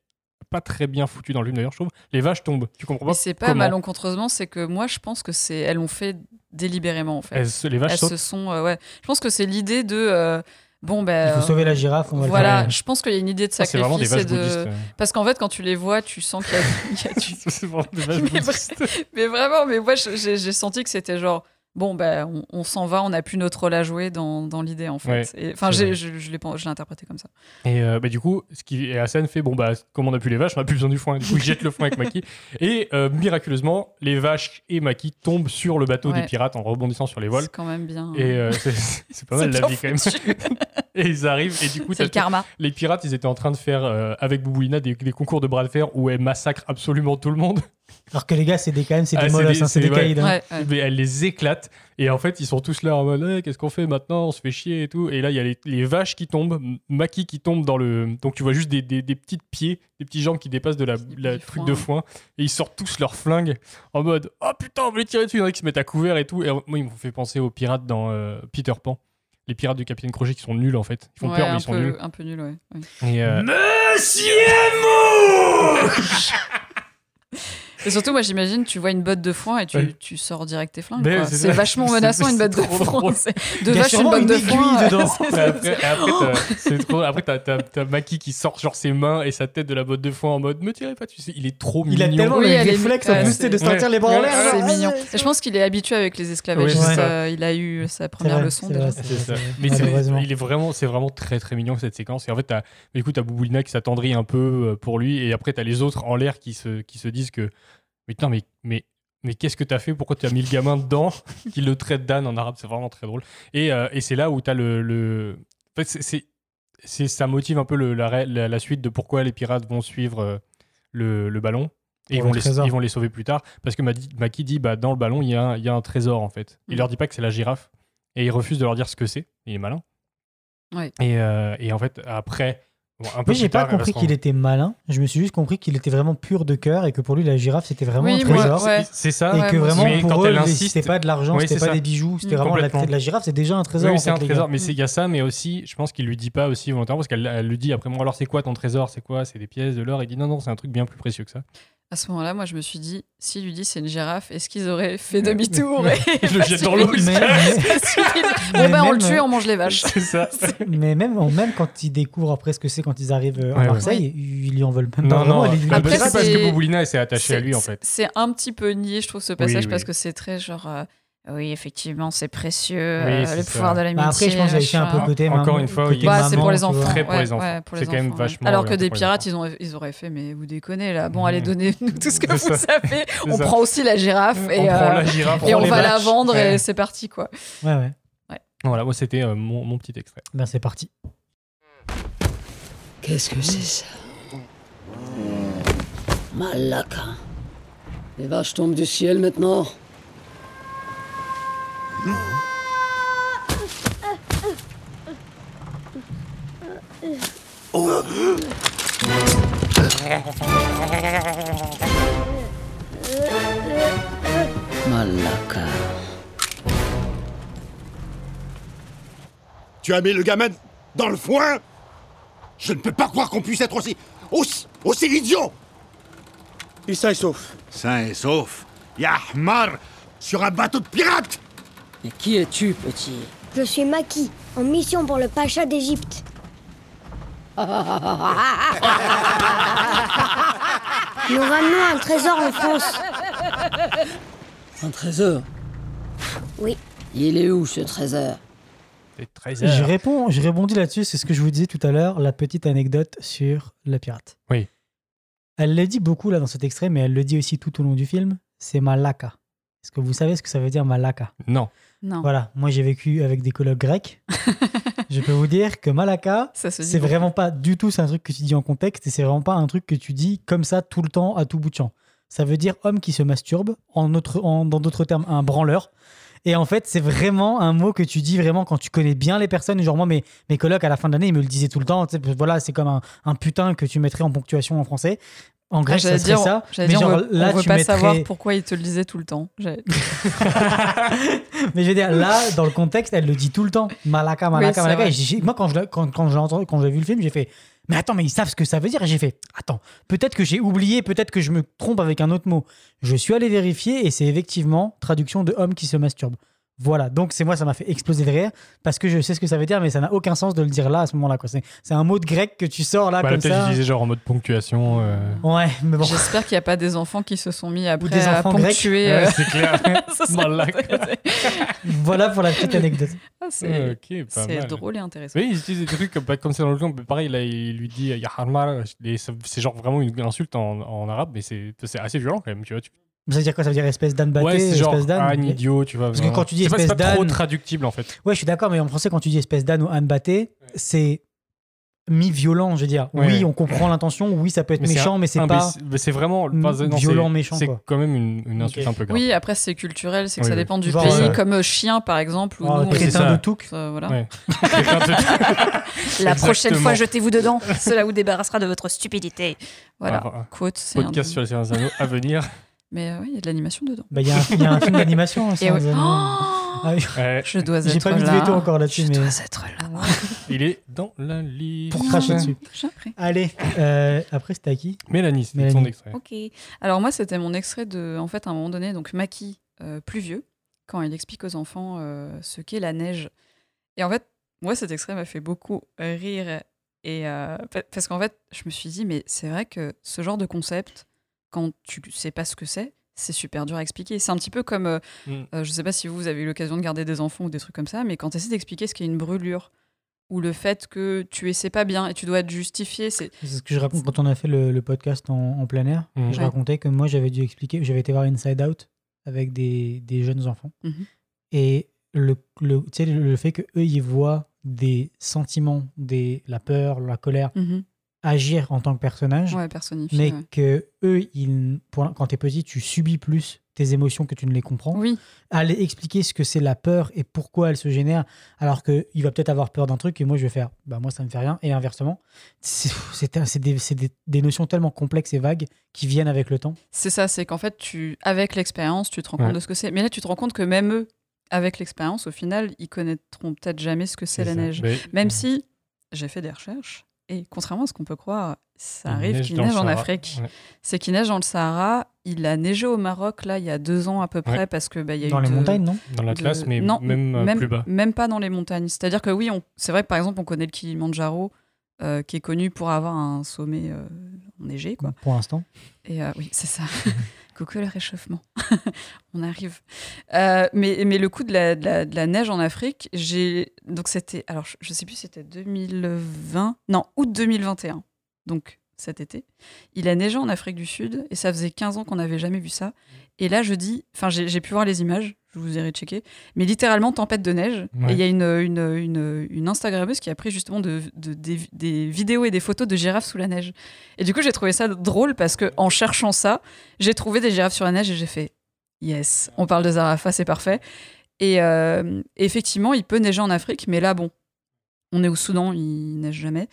pas très bien foutu dans le film d'ailleurs, je trouve, les vaches tombent. Tu comprends pas c'est pas malencontreusement, c'est que moi, je pense que c'est. Elles l'ont fait délibérément, en fait. Elles les vaches Elles sautent. se sont. euh, ouais. Je pense que c'est l'idée de. Euh, bon, ben. Il faut sauver la girafe, on va Voilà, le faire. je pense qu'il y a une idée de Ça, c'est vraiment des sacrifice bouddhistes. de. euh. Parce qu'en fait, quand tu les vois, tu sens qu'il y a, il y a du. C'est vraiment des Mais bouddhistes. Mais vraiment, mais moi, j'ai senti que c'était genre. Bon, ben, on, on s'en va, on n'a plus notre rôle à jouer dans, dans l'idée, en fait. Ouais, Enfin, vrai. je, je l'ai pas- je l'ai interprété comme ça. Et euh, bah, du coup, ce qui et Hassan fait bon bah comme on a plus les vaches, on a plus besoin du foin. Du coup, il jette le foin avec Maki et euh, miraculeusement, les vaches et Maki tombent sur le bateau Ouais. des pirates en rebondissant sur les voiles. C'est quand même bien. Et euh, c'est pas mal la vie quand même. Et ils arrivent et du coup, le karma. les pirates, ils étaient en train de faire euh, avec Bouboulina des, des concours de bras de fer où elle massacre absolument tout le monde. Alors que les gars, c'est des, quand même, c'est Ah, des c'est molosses, des- hein, ouais. hein. Ouais, ouais. Mais elle les éclate. Et en fait, ils sont tous là en mode qu'est-ce qu'on fait maintenant? On se fait chier et tout. Et là, il y a les, les vaches qui tombent, Maki qui tombe dans le. Donc tu vois juste des, des, des petites pieds, des petits jambes qui dépassent de la, truc de foin. Et ils sortent tous leurs flingues en mode Oh putain, on va les tirer dessus. Il y en a qui se mettent à couvert et tout. Et moi, ils m'ont fait penser aux pirates dans euh, Peter Pan. Les pirates du Capitaine Crochet qui sont nuls en fait. Ils font Ouais, peur, mais ils sont peu, nuls. Un peu nul, ouais. ouais. Et, euh, Et surtout, moi, j'imagine, tu vois une botte de foin et tu, Ouais. tu sors direct tes flingues. C'est vachement menaçant, une botte de foin. a vaches, une botte de foin. dedans. Après, t'as- Maki qui sort genre ses mains et sa tête de la botte de foin en mode Me tirez pas, tu sais, il est trop Il a mignon. tellement Oui, le réflexe en plus, c'est de sortir les bras en l'air. C'est mignon. ah, je pense qu'il est habitué avec les esclavagistes. Euh, il a eu sa C'est première leçon c'est déjà. Mais il est vraiment, c'est vraiment très très mignon cette séquence. Et en fait, t'as, mais du coup, t'as Bouboulina qui s'attendrit un peu euh, pour lui, et après t'as les autres en l'air qui se, qui se disent que, mais putain, mais, mais, mais qu'est-ce que t'as fait? Pourquoi tu as mis le gamin dedans Qui le traite d'âne en arabe, c'est vraiment très drôle. Et, euh, et c'est là où t'as le, le... En fait, c'est, c'est, c'est- ça motive un peu le, la, ré- la, la suite de pourquoi les pirates vont suivre euh, le, le ballon. Et ils vont, le les, ils vont les sauver plus tard. Parce que Maki dit, bah, dans le ballon, il y, a un- il y a un trésor en fait. Il Mm. leur dit pas que c'est la girafe. Et il refuse de leur dire ce que c'est. Il est malin. Ouais. Et, euh, et en fait, après, bon, un peu Oui, j'ai pas compris qu'il était malin. Je me suis juste compris qu'il était vraiment pur de cœur et que pour lui, la girafe, c'était vraiment Oui, un trésor. ouais. C'est ça. Et Ouais, que vraiment, Mais quand pour eux, elle insiste- c'était pas de l'argent, Oui, c'était c'est pas ça. des bijoux, c'était vraiment la, Complètement. la girafe, c'est déjà un trésor. Oui, c'est un trésor, mais c'est- il y a ça, mais aussi, je pense qu'il lui dit pas aussi volontairement parce qu'elle elle lui dit après moi, alors c'est quoi ton trésor? C'est quoi? C'est des pièces, de l'or? Il dit non, non, c'est un truc bien plus précieux que ça. À ce moment-là, moi, je me suis dit, s'il lui dit c'est une girafe, est-ce qu'ils auraient fait demi-tour? Et Je le jette dans l'eau, il Mais, Bon, mais ben, on le tue, on mange les vaches. C'est ça. mais même, même quand ils découvrent après ce que c'est quand ils arrivent euh, Ouais, à Marseille, ils lui en veulent même pas Non, non. lui- bah, Après, c'est parce que Boboulina s'est attachée à lui, en fait. C'est un petit peu nié, je trouve, ce passage, oui. parce que c'est très genre. euh, oui, effectivement, c'est précieux, Oui, euh, le ça. pouvoir de l'amitié. Bah, après, je pense a aussi un peu côté. Encore maman- une fois, il- Ouais, c'est pour les enfants. Très pour les enfants. ouais, C'est quand même vachement Alors que des pirates, ils, ont, ils auraient fait, mais vous déconnez là. Bon, Ouais. allez, donnez-nous tout ce que vous ça. savez. On ça. prend aussi la girafe et, euh, la girafe, et on va la vendre Ouais. et c'est parti quoi. Ouais, ouais. Voilà, moi, c'était euh, mon, mon petit extrait. Ben, c'est parti. Qu'est-ce que c'est ça Malaka. Les vaches tombent du ciel maintenant. Malaka. Tu as mis le gamin dans le foin? Je ne peux pas croire qu'on puisse être aussi. aussi, aussi idiot Il sain et sauf. Sain et sauf. Yahmar Sur un bateau de pirates Mais qui es-tu, petit? Je suis Maki, en mission pour le Pacha d'Égypte. Nous ramenons un trésor en France. Un trésor? Oui. Il est où ce trésor? Je réponds, je rebondis là-dessus, c'est ce que je vous disais tout à l'heure, la petite anecdote sur la pirate. Oui. Elle le dit beaucoup là dans cet extrait, mais elle le dit aussi tout au long du film. C'est Malaka. Est-ce que vous savez ce que ça veut dire Malaka Non. Non, Voilà, moi j'ai vécu avec des colocs grecs. je peux vous dire que Malaka, c'est vraiment pas du tout c'est un truc que tu dis en contexte et c'est vraiment pas un truc que tu dis comme ça tout le temps à tout bout de champ. Ça veut dire homme qui se masturbe, en autre, en- dans d'autres termes un branleur. Et en fait, c'est vraiment un mot que tu dis vraiment quand tu connais bien les personnes. Genre moi, mes, mes colocs à la fin de l'année, ils me le disaient tout le temps. Voilà, c'est comme un, un putain que tu mettrais en ponctuation en français. En Ah, grec, ça J'allais serait dire, ça. Mais dire, genre on veut, là, on veut tu pas mettrais... savoir pourquoi il te le disait tout le temps. Mais je veux dire, là, dans le contexte, elle le dit tout le temps. Malaka, Malaka, Malaka. Et moi, quand je l'ai- quand, quand j'ai entendu- quand j'ai vu le film, j'ai fait Mais attends, mais ils savent ce que ça veut dire. Et j'ai fait Attends, peut-être que j'ai oublié, peut-être que je me trompe avec un autre mot. Je suis allé vérifier et c'est effectivement traduction de homme qui se masturbe. Voilà, donc c'est moi, ça m'a fait exploser de rire parce que je sais ce que ça veut dire, mais ça n'a aucun sens de le dire là à ce moment-là. quoi. C'est c'est un mot de grec que tu sors là Bah, comme Peut-être ça. utiliser genre en mode ponctuation. euh. Ouais, mais bon. J'espère qu'il n'y a pas des enfants qui se sont mis après des à ponctuer. Ouais, euh, c'est clair. ça Malaka. voilà pour la petite anecdote. Ah, c'est drôle et intéressant. Oui, ils utilisent des trucs comme, comme c'est dans le film. Pareil, là, il lui dit Yaharmar. ça- C'est genre vraiment une insulte en, en arabe, mais c'est c'est assez violent quand même, tu vois. Tu- Ça veut dire quoi? Ça veut dire espèce d'âne batté, ouais, c'est genre espèce d'âne un idiot, tu vois. Parce que quand tu dis C'est pas- c'est espèce pas trop d'âne- traductible en fait. Ouais, je suis d'accord, mais en français, quand tu dis espèce d'âne ou âne batté, c'est mi-violent, je veux dire. Ouais, oui, ouais. on comprend l'intention, oui, ça peut être Mais méchant, un- mais c'est pas. c'est- mais c'est vraiment pas- non, violent, méchant, C'est quand même une, une insulte un peu grave. Oui, après c'est culturel, c'est que Oui, ça oui. dépend du Genre, pays, euh, comme euh, chien par exemple. Oh, c'est crétin de Touk. ça, voilà. Ouais. La prochaine fois, jetez-vous dedans. Cela vous débarrassera de votre stupidité. Voilà. Ah, Quote, c'est un- Podcast sur les Anneaux à venir. Mais euh, oui, il y a de l'animation dedans. Bah, Il y, a un- il y a un film d'animation. hein, ouais. Oh Ah oui. Ouais, je dois J'ai être pas mis de là. veto encore là-dessus, Je mais dois être là. il est dans la liste. pour cracher dessus. J'ai appris. Allez, euh, après, c'était à qui Mélanie, c'était son extrait. Ok. Alors moi, c'était mon extrait de, en fait, à un moment donné, donc Maki, euh, plus vieux, quand il explique aux enfants euh, ce qu'est la neige. Et en fait, moi, cet extrait m'a fait beaucoup rire. Et euh, pa- parce qu'en fait, je me suis dit, mais c'est vrai que ce genre de concept, quand tu sais pas ce que c'est, c'est super dur à expliquer. C'est un petit peu comme, euh, Mm. euh, je sais pas si vous, vous avez eu l'occasion de garder des enfants ou des trucs comme ça, mais quand tu essaies d'expliquer ce qu'est une brûlure, ou le fait que tu essaies pas bien et tu dois te justifier, c'est C'est ce que je raconte quand on a fait le, le podcast en, en plein air. Mhm. Je Ouais. racontais que moi, j'avais dû expliquer, j'avais été voir Inside Out avec des, des jeunes enfants. Mhm. Et le, le, tu sais, le, le fait qu'eux, ils voient des sentiments, des, la peur, la colère, Mhm. Agir en tant que personnage, ouais, personnifié. mais ouais. que eux, ils, pour, quand tu es petit, tu subis plus tes émotions que tu ne les comprends. Oui, Aller expliquer ce que c'est la peur et pourquoi elle se génère, alors qu'il va peut-être avoir peur d'un truc et moi je vais faire, bah moi ça me fait rien, et inversement. C'est des, c'est des- des notions tellement complexes et vagues qui viennent avec le temps. C'est ça, c'est qu'en fait, tu, avec l'expérience, tu te rends compte de ce que c'est. Mais là, tu te rends compte que même eux, avec l'expérience, au final, ils connaîtront peut-être jamais ce que c'est la ça. neige. Mais- Même si j'ai fait des recherches, et contrairement à ce qu'on peut croire, ça Il arrive qu'il neige en Sahara. Afrique. Ouais. C'est qu'il neige dans le Sahara. Il a neigé au Maroc, là, il y a deux ans à peu près, Ouais. parce que bah, il y a Dans eu les de- montagnes, non? Dans l'Atlas, de- mais non, même, euh, même plus bas. Même pas dans les montagnes. C'est-à-dire que oui, on... c'est vrai que par exemple, on connaît le Kilimanjaro, euh, qui est connu pour avoir un sommet euh, enneigé, quoi. Pour l'instant. Et euh, oui, c'est ça. Coucou le réchauffement. on arrive. Euh, mais, mais le coup de la, de la- de la neige en Afrique, j'ai. Donc c'était. Alors, je, je sais plus, c'était 2020. Non, août 2021. Donc cet été. Il a neigé en Afrique du Sud et ça faisait 15 ans qu'on n'avait jamais vu ça. Et là, je dis. Enfin, j'ai pu voir les images, je vous ai checké. Mais littéralement, tempête de neige. Ouais. Et il y a une, une, une, une Instagrammeuse qui a pris justement de, de- des, des vidéos et des photos de girafes sous la neige. Et du coup, j'ai trouvé ça drôle parce que en cherchant ça, j'ai trouvé des girafes sur la neige et j'ai fait yes, on parle de Zarafa, c'est parfait. Et euh, effectivement, il peut neiger en Afrique, mais là, bon, on est au Soudan, il neige jamais.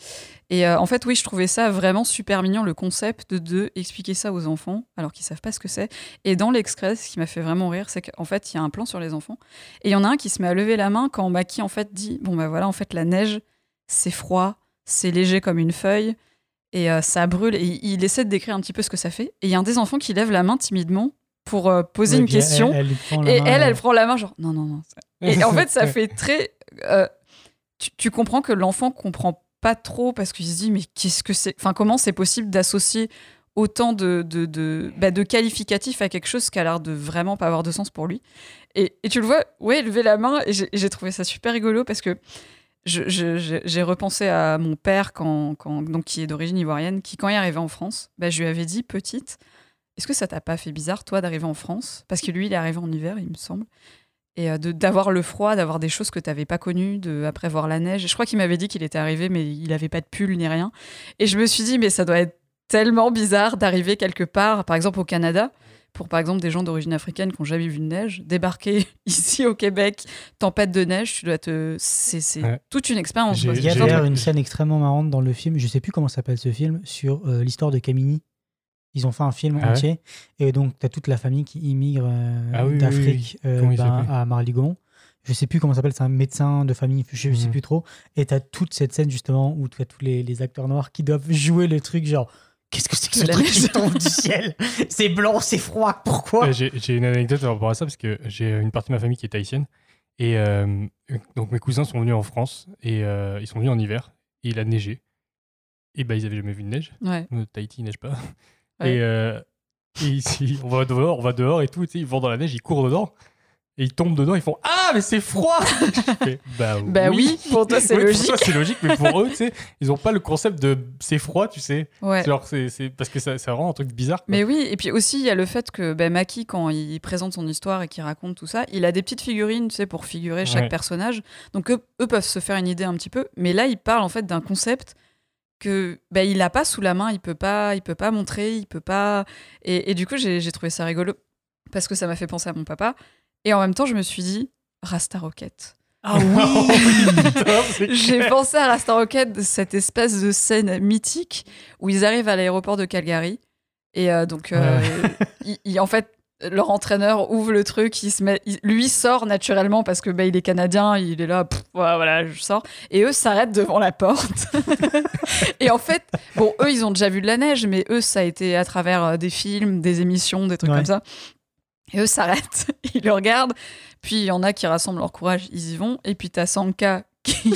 Et euh, en fait, oui, je trouvais ça vraiment super mignon, le concept de expliquer ça aux enfants, alors qu'ils savent pas ce que c'est. Et dans l'extrait, ce qui m'a fait vraiment rire, c'est qu'en fait, il y a un plan sur les enfants. Et il y en a un qui se met à lever la main quand Maki, en fait, dit Bon, bah voilà, en fait, la neige, c'est froid, c'est léger comme une feuille, et euh, ça brûle. Et il- essaie de décrire un petit peu ce que ça fait. Et il y a un des enfants qui lève la main timidement pour euh, poser une elle- question. elle Et main, elle, elle prend la main, genre, non, non, non. Et en fait, ça fait très. Tu, comprends que l'enfant comprend pas trop parce qu'il se dit, mais qu'est-ce que c'est? Enfin, comment c'est possible d'associer autant de, de, de, bah, qualificatifs à quelque chose qui a l'air de vraiment pas avoir de sens pour lui? Et, tu le vois, ouais, lever la main, et j'ai trouvé ça super rigolo parce que j'ai repensé à mon père, quand, quand, donc, qui est d'origine ivoirienne, qui, quand il arrivé en France, bah, je lui avais dit, petite, est-ce que ça t'a pas fait bizarre, toi, d'arriver en France? Parce que lui, il est arrivé en hiver, il me semble. Et euh, de- d'avoir le froid, d'avoir des choses que tu n'avais pas connues, de après voir la neige. Je crois qu'il m'avait dit qu'il était arrivé, mais il n'avait pas de pull ni rien. Et je me suis dit, mais ça doit être tellement bizarre d'arriver quelque part, par exemple au Canada, pour par exemple des gens d'origine africaine qui n'ont jamais vu de neige, débarquer ici au Québec, tempête de neige, tu dois te. C'est Ouais. toute une expérience. Il y a d'ailleurs une scène extrêmement marrante dans le film, je sais plus comment s'appelle ce film, sur euh, l'histoire de Camini. Ils ont fait un film Ah ouais entier. Et donc, tu as toute la famille qui immigre euh, Ah oui, oui, d'Afrique oui. euh, ben, s'appelle à Marly-Gaumont. Je sais plus comment ça s'appelle, c'est un médecin de famille, je sais Mhm. plus trop. Et tu as toute cette scène justement où tu as tous les, les acteurs noirs qui doivent jouer le truc genre Qu'est-ce que c'est que ce truc neige. qui tombe du ciel? C'est blanc, c'est froid, pourquoi Euh, J'ai une anecdote par rapport à ça parce que j'ai une partie de ma famille qui est haïtienne. Et euh, donc mes cousins sont venus en France et euh, ils sont venus en hiver et il a neigé. Et bah ils avaient jamais vu de neige. Ouais. Euh, Tahiti il neige pas. Ouais. Et, euh, et ici on va dehors, on va dehors et tout. Ils vont dans la neige, ils courent dedans. Et ils tombent dedans, ils font Ah, mais c'est froid Je fais, Bah, Bah oui, pour toi, c'est Oui, logique. Pour toi, c'est logique, mais pour eux, tu sais, ils ont pas le concept de c'est froid, tu sais. Ouais. Genre, c'est c'est- parce que ça- c'est vraiment un truc bizarre. quoi. Mais oui, et puis aussi, il y a le fait que ben, Maki, quand il présente son histoire et qu'il raconte tout ça, il a des petites figurines, tu sais, pour figurer chaque Ouais. personnage. Donc eux, eux peuvent se faire une idée un petit peu. Mais là, il parle en fait d'un concept que ben, il a pas sous la main, il peut pas, il peut pas montrer, il peut pas. Et, et du coup, j'ai j'ai trouvé ça rigolo parce que ça m'a fait penser à mon papa. Et en même temps, je me suis dit, Rasta Rocket. Ah oui c'est J'ai pensé à Rasta Rocket, de cette espèce de scène mythique où ils arrivent à l'aéroport de Calgary. Et euh, donc, euh, il- il- en fait, leur entraîneur ouvre le truc, il se met, il- lui sort naturellement parce que bah, il est canadien, il est là, pff, voilà, voilà, je sors. Et eux s'arrêtent devant la porte. et en fait, bon, eux, ils ont déjà vu de la neige, mais eux, ça a été à travers euh, des films, des émissions, des trucs Ouais. comme ça. Et eux s'arrêtent, ils le regardent. Puis il y en a qui rassemblent leur courage, ils y vont. Et puis t'as Sanka qui,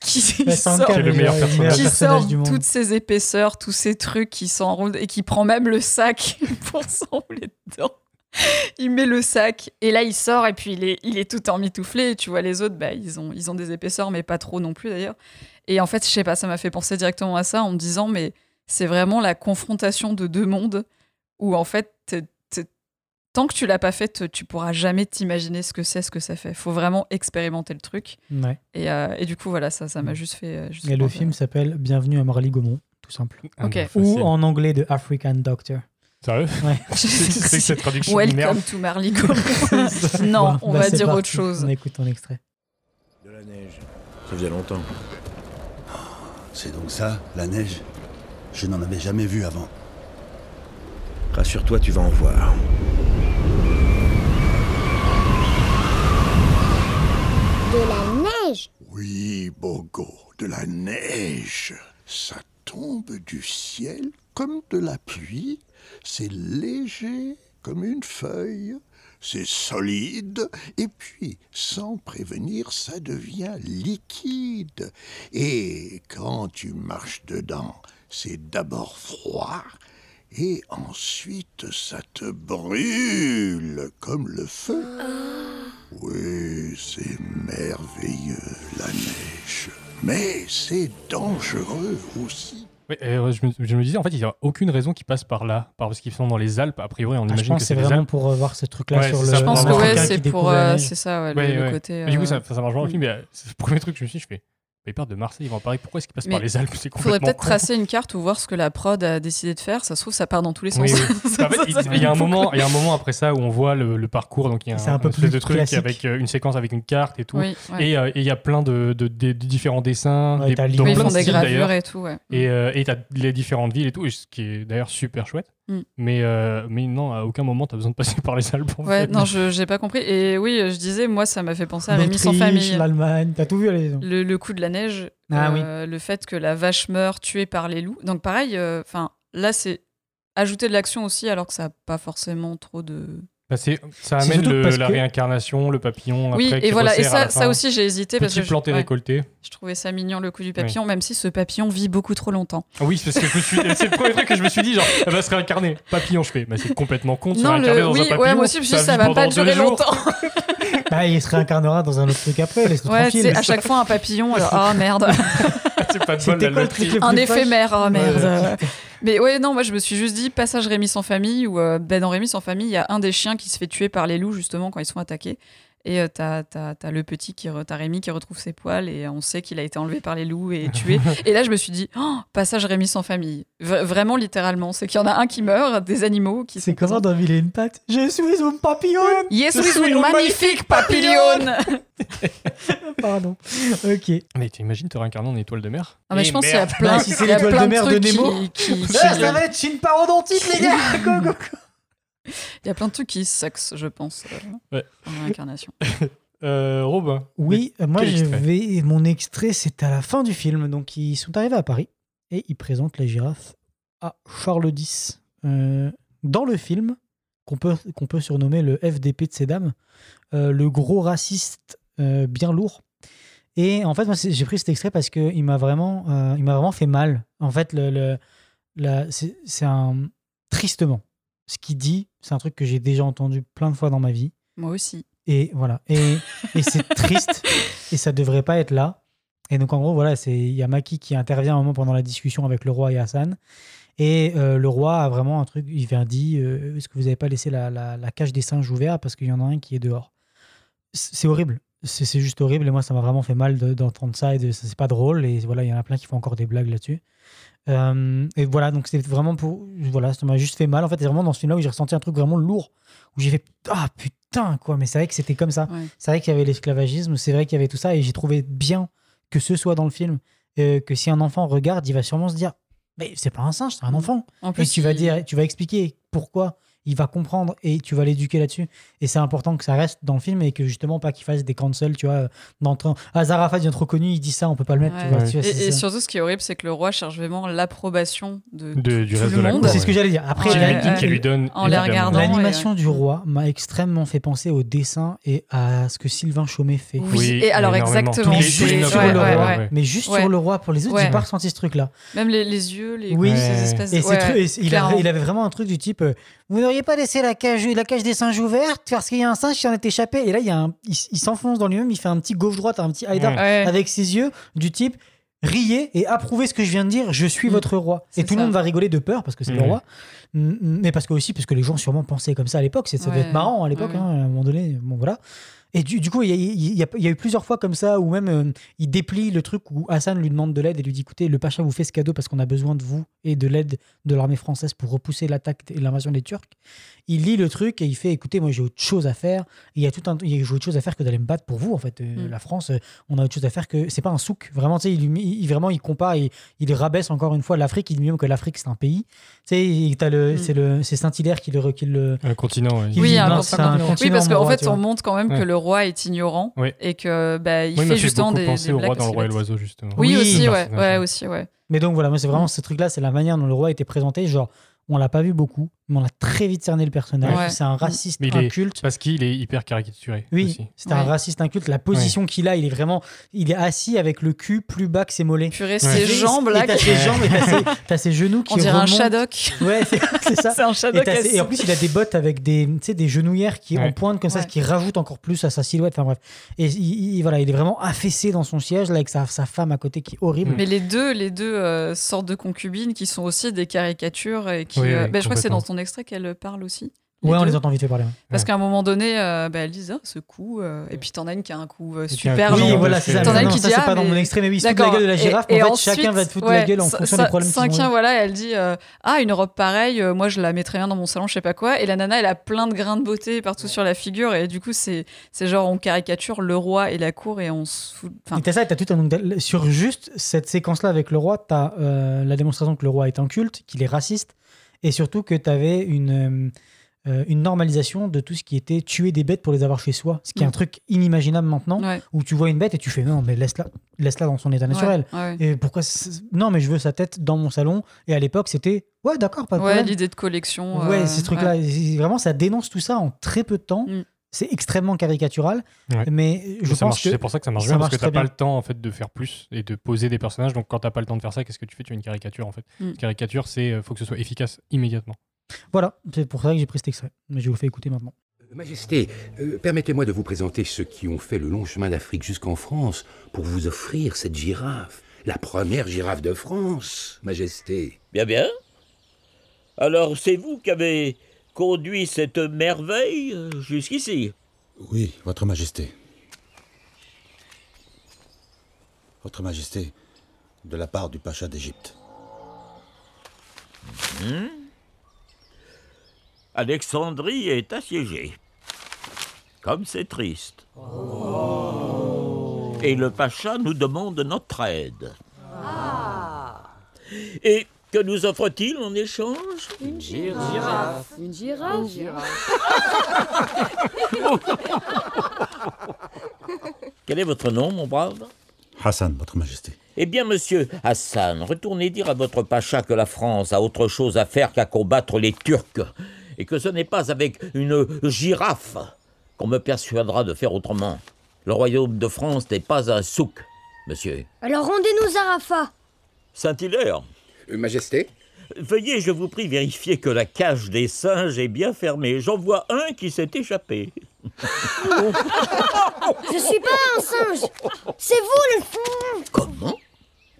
qui Bah, sort, le meilleur le personnage. qui sort du monde. toutes ces épaisseurs, tous ces trucs qui s'enroulent et qui prend même le sac pour s'enrouler dedans. Il met le sac et là il sort et puis il est, il est tout emmitouflé. Et tu vois les autres, bah, ils, ont, ils ont des épaisseurs mais pas trop non plus d'ailleurs. Et en fait, je sais pas, ça m'a fait penser directement à ça en me disant mais c'est vraiment la confrontation de deux mondes où en fait t'es- t'es- tant que tu l'as pas fait, tu pourras jamais t'imaginer ce que c'est, ce que ça fait. Faut vraiment expérimenter le truc. Ouais. Et, euh, et du coup voilà, ça, ça m'a juste fait. euh, juste Et le film s'appelle Bienvenue à Marly-Gaumont, tout simple. Ah, Ok. Ou en anglais de African Doctor. Sérieux Ouais. C'est cette traduction. Welcome to Marligo. non, Bon, on bah, va dire parti. autre chose. On écoute ton extrait. De la neige. Ça faisait longtemps. C'est donc ça, la neige? Je n'en avais jamais vu avant. Rassure-toi, tu vas en voir. De la neige Oui, Bogo, de la neige. Ça tombe du ciel comme de la pluie, c'est léger comme une feuille, c'est solide, et puis, sans prévenir, ça devient liquide. Et quand tu marches dedans, c'est d'abord froid, et ensuite ça te brûle comme le feu. Oui, c'est merveilleux, la neige. Mais c'est dangereux aussi. Euh, je, me, je me disais, en fait, il n'y a aucune raison qu'ils passent par là, parce qu'ils sont dans les Alpes. A priori, on Ah, je imagine pense que c'est vraiment Alpes. pour euh, voir ce truc-là Ouais, sur le. ça, Je pense que ouais, c'est pour. euh, c'est ça, ouais, le- Ouais, le, ouais. côté. Du coup, euh, ça, ça marche vraiment le film. Mais euh, c'est le premier truc que je me suis dit, je fais. Ils partent de Marseille, ils vont à Paris. Pourquoi est-ce qu'ils passent par les Alpes? C'est Faudrait complètement peut-être con. tracer une carte ou voir ce que la prod a décidé de faire. Ça se trouve, ça part dans tous les sens. Oui, oui. Ça- En fait, ça- il, ça il y a un moment, il y a un moment après ça où on voit le, le parcours. Donc il y a C'est un, un peu plus de truc classique. avec euh, une séquence avec une carte et tout. Oui, ouais. Et euh, et il y a plein de, de- de- de différents dessins, Ouais, des, t'as dans l'image. Oui, ils plein font de des styles, gravures d'ailleurs. et tout, ouais. Et euh, et t'as les différentes villes et tout, ce qui est d'ailleurs super chouette. Mm. Mais, euh, mais non, à aucun moment t'as besoin de passer par les Alpes. en Ouais, fait. non, je j'ai pas compris. Et oui, je disais, moi, ça m'a fait penser à Rémi sans famille. l'Allemagne, t'as tout vu, allez. Le, le coup de la neige, Ah euh, le fait que la vache meurt tuée par les loups. Donc pareil, enfin là c'est ajouter de l'action aussi alors que ça n'a pas forcément trop de. Bah, ça amène le- parce la que- réincarnation, le papillon. oui, après, et qui voilà, et ça, ça aussi j'ai hésité parce Petit que je, planté ouais, récolté. je trouvais ça mignon le coup du papillon, même si ce papillon vit beaucoup trop longtemps. Ah Oui, c'est parce que je me suis- c'est le premier truc que je me suis dit, genre, elle va se réincarner. Papillon, je fais, bah, c'est complètement con de se Non, réincarner le, dans oui, un papillon. ouais, moi aussi je me suis dit ça vit va pas durer longtemps. Bah, il se réincarnera dans un autre truc après, Ouais, tranquille. c'est à chaque fois un papillon. Alors, ah merde. C'est pas de bol, C'était la quoi le loterie. truc le un éphémère, oh merde. Ouais. Mais ouais, non, moi je me suis juste dit, passage Rémi sans famille, où euh, ben, dans Rémi sans famille, il y a un des chiens qui se fait tuer par les loups justement quand ils sont attaqués. Et euh, t'as, t'as- t'as le petit, qui re- t'as Rémi qui retrouve ses poils et on sait qu'il a été enlevé par les loups et tué. et là je me suis dit, oh, passage Rémi sans famille. V- vraiment littéralement, c'est qu'il y en a un qui meurt, des animaux qui C'est comment dans Mille et une pattes Je suis un papillon Je Je suis une un magnifique papillon Pardon. Ok. Mais t'imagines te réincarner en étoile de mer? Ah, mais Et je pense qu'il y a plein, Bah, si c'est il y a l'étoile plein de mer de trucs Nemo. qui- qui- qui- Ah, ça va être une parodontite, les gars Go, go, go. Il y a plein de trucs qui sexent, je pense, euh, Ouais. en réincarnation. Euh, Robin. Oui, euh, moi je vais. Mon extrait, c'est à la fin du film. Donc ils sont arrivés à Paris et ils présentent la girafe à Charles X. Euh, dans le film, qu'on peut, qu'on peut surnommer le FDP de ces dames, euh, le gros raciste euh, bien lourd. Et en fait, moi, j'ai pris cet extrait parce qu'il m'a vraiment, euh, il m'a vraiment fait mal. En fait, le, c'est un. Tristement. Ce qu'il dit, c'est un truc que j'ai déjà entendu plein de fois dans ma vie. Moi aussi. Et voilà. Et, et c'est triste. Et ça devrait pas être là. Et donc, en gros, voilà, c'est il y a Maki qui intervient un moment pendant la discussion avec le roi et Hassan. Et euh, le roi a vraiment un truc. Il vient dit euh, Est-ce que vous n'avez pas laissé la, la, la cage des singes ouverte parce qu'il y en a un qui est dehors? C'est c'est horrible. C'est c'est juste horrible. Et moi, ça m'a vraiment fait mal de- d'entendre ça. Et de, ça, c'est pas drôle. Et voilà, il y en a plein qui font encore des blagues là-dessus. Euh, et voilà, donc c'était vraiment pour. Voilà, ça m'a juste fait mal. En fait, c'est vraiment dans ce film-là où j'ai ressenti un truc vraiment lourd. Où j'ai fait Ah putain, quoi. Mais c'est vrai que c'était comme ça. Ouais. C'est vrai qu'il y avait l'esclavagisme, c'est vrai qu'il y avait tout ça. Et j'ai trouvé bien que ce soit dans le film. euh, que si un enfant regarde, il va sûrement se dire Mais c'est pas un singe, c'est un enfant. En Et plus, tu vas dire, tu vas expliquer pourquoi il va comprendre et tu vas l'éduquer là-dessus. Et c'est important que ça reste dans le film et que justement pas qu'il fasse des cancels, tu vois, d'entrée. Ah, Zarafat devient trop connu, il dit ça, on peut pas le mettre. tu Ouais. vois, Ouais. tu vois, c'est Et, surtout, ce qui est horrible, c'est que le roi cherche vraiment l'approbation de, De- du reste le de la monde. cour, C'est ce que j'allais dire. Après, Qui, Ouais, lui, ouais. qui lui donne. En les regardant, l'animation ouais. du roi m'a extrêmement fait penser au dessin et à ce que Sylvain Chaumet fait. Oui, et alors énormément. exactement, Mais juste sur le roi. Mais juste sur le roi, pour les autres, j'ai pas ressenti ce truc-là. Même les, les yeux, les Oui. ces espèces de. Et, avait, il avait vraiment un truc du type euh, Vous n'auriez pas laissé la cage, la cage des singes ouverte parce qu'il y a un singe qui en est échappé. Et là, il, y a un, il, s'enfonce dans lui-même, il fait un petit gauche-droite, un petit Haïdar Ouais. Avec ses yeux du type Riez et approuvez ce que je viens de dire, je suis Mm. votre roi. Et tout le monde va rigoler de peur parce que c'est le Ouais. roi. Mm, Mais parce que aussi, parce que les gens sûrement pensaient comme ça à l'époque. C'est- Ça devait Ouais. être marrant à l'époque, ouais. hein, à un moment donné. Bon, voilà. Et du, du coup, il y, a- il y a, il y a eu plusieurs fois comme ça où même euh, il déplie le truc où Hassan lui demande de l'aide et lui dit écoutez, le pacha vous fait ce cadeau parce qu'on a besoin de vous et de l'aide de l'armée française pour repousser l'attaque et l'invasion des Turcs. Il lit le truc et il fait écoutez, moi j'ai autre chose à faire. Il y a tout un, il y a autre chose à faire que d'aller me battre pour vous en fait. Euh, Mm. La France, on a autre chose à faire que c'est pas un souk. Vraiment, tu sais, il, vraiment il compare, il, il rabaisse encore une fois l'Afrique. Il dit même que l'Afrique c'est un pays. Tu sais, il- t'as le, Mm. c'est le, c'est Saint-Hilaire qui le, qui le, Un continent, ouais. qui Oui, dit, un non, continent. Oui, parce qu'en fait, on montre quand même Ouais. que le roi est ignorant et que bah, il fait justement des, penser des au roi dans le roi et l'oiseau, justement. Oui, Oui, aussi, ouais, aussi, ouais. Mais donc voilà, moi c'est vraiment ce truc-là, c'est la manière dont le roi était présenté. Genre, on l'a pas vu beaucoup, mais on a très vite cerné le personnage. Ouais. C'est un raciste Mais est- inculte. Parce qu'il est hyper caricaturé. Oui, c'est un raciste inculte. La position qu'il a, il est vraiment, il est assis avec le cul plus bas que ses mollets. Purée, Ouais. ses jambes là. Et t'as ses jambes et t'as ses, genoux qui On dirait un remontent. Shadok. Ouais, c'est ça. C'est un Et, Shadok. assis. et en plus, il a des bottes avec des, tu sais, des genouillères qui Ouais. en pointe comme ça, Ouais. ce qui rajoute encore plus à sa silhouette. Enfin bref. Et il, il- voilà, il est vraiment affaissé dans son siège là, avec sa, sa femme à côté qui est horrible. Mais les deux, les deux euh, sortes de concubines qui sont aussi des caricatures et qui. Oui, oui, euh, bah, je crois que c'est dans ton extrait qu'elle parle aussi. ouais, on les entend vite fait parler. Parce Ouais. qu'à un moment donné, euh, bah, elles disent ah, ce coup. euh, et puis t'en as une qui a un coup euh, un super Oui, long. voilà, c'est ça. T'en as une qui dit, c'est ah, pas dans mon extrait, mais oui, c'est la gueule de la girafe. Et- mais et en fait, ensuite, chacun va te foutre ouais, la gueule en fonction des problèmes ont. voilà, elle dit euh, Ah, une robe pareille, euh, moi je la mettrais bien dans mon salon, je sais pas quoi. Et la nana, elle a plein de grains de beauté partout sur la figure. Et du coup, c'est genre, on caricature le roi et la cour et on se fout. Enfin, Et t'as ça, t'as tout un sur juste cette séquence-là avec le roi, t'as la démonstration que le roi est inculte, qu'il est raciste, et surtout que t'avais une euh, une normalisation de tout ce qui était tuer des bêtes pour les avoir chez soi, ce qui est un Mm. truc inimaginable maintenant, ouais. où tu vois une bête et tu fais non mais laisse-la laisse-la dans son état naturel. Ouais, ouais. Et pourquoi non mais je veux sa tête dans mon salon et à l'époque c'était ouais d'accord pas de Ouais, l'idée de collection. Ouais, euh, ces trucs-là, vraiment, ça dénonce tout ça en très peu de temps. Mm. C'est extrêmement caricatural, Ouais. mais je Mais ça pense marche- que C'est pour ça que ça marche ça bien, marche parce que t'as très pas bien. le temps en fait de faire plus et de poser des personnages. Donc quand t'as pas le temps de faire ça, qu'est-ce que tu fais? Tu fais une caricature en fait. Mm. Une caricature, c'est euh, faut que ce soit efficace immédiatement. voilà, c'est pour ça que j'ai pris cet extrait. Mais je vous fais écouter maintenant. Majesté, euh, permettez-moi de vous présenter ceux qui ont fait le long chemin d'Afrique jusqu'en France pour vous offrir cette girafe. La première girafe de France, Majesté. Bien, bien. Alors, c'est vous qui avez conduit cette merveille jusqu'ici Oui, Votre Majesté. Votre Majesté, de la part du Pacha d'Égypte. Hmm Alexandrie est assiégée. Comme c'est triste. Et le pacha nous demande notre aide. Et que nous offre-t-il en échange? Une girafe? Une girafe. Quel est votre nom, mon brave? Hassan, Votre Majesté. Eh bien, monsieur Hassan, retournez dire à votre pacha que la France a autre chose à faire qu'à combattre les Turcs, et que ce n'est pas avec une girafe qu'on me persuadera de faire autrement. Le royaume de France n'est pas un souk, monsieur. Alors rendez-nous Zarafa. Saint-Hilaire, Majesté veuillez, je vous prie, vérifier que la cage des singes est bien fermée. J'en vois un qui s'est échappé. Je suis pas un singe. C'est vous le singe. Comment?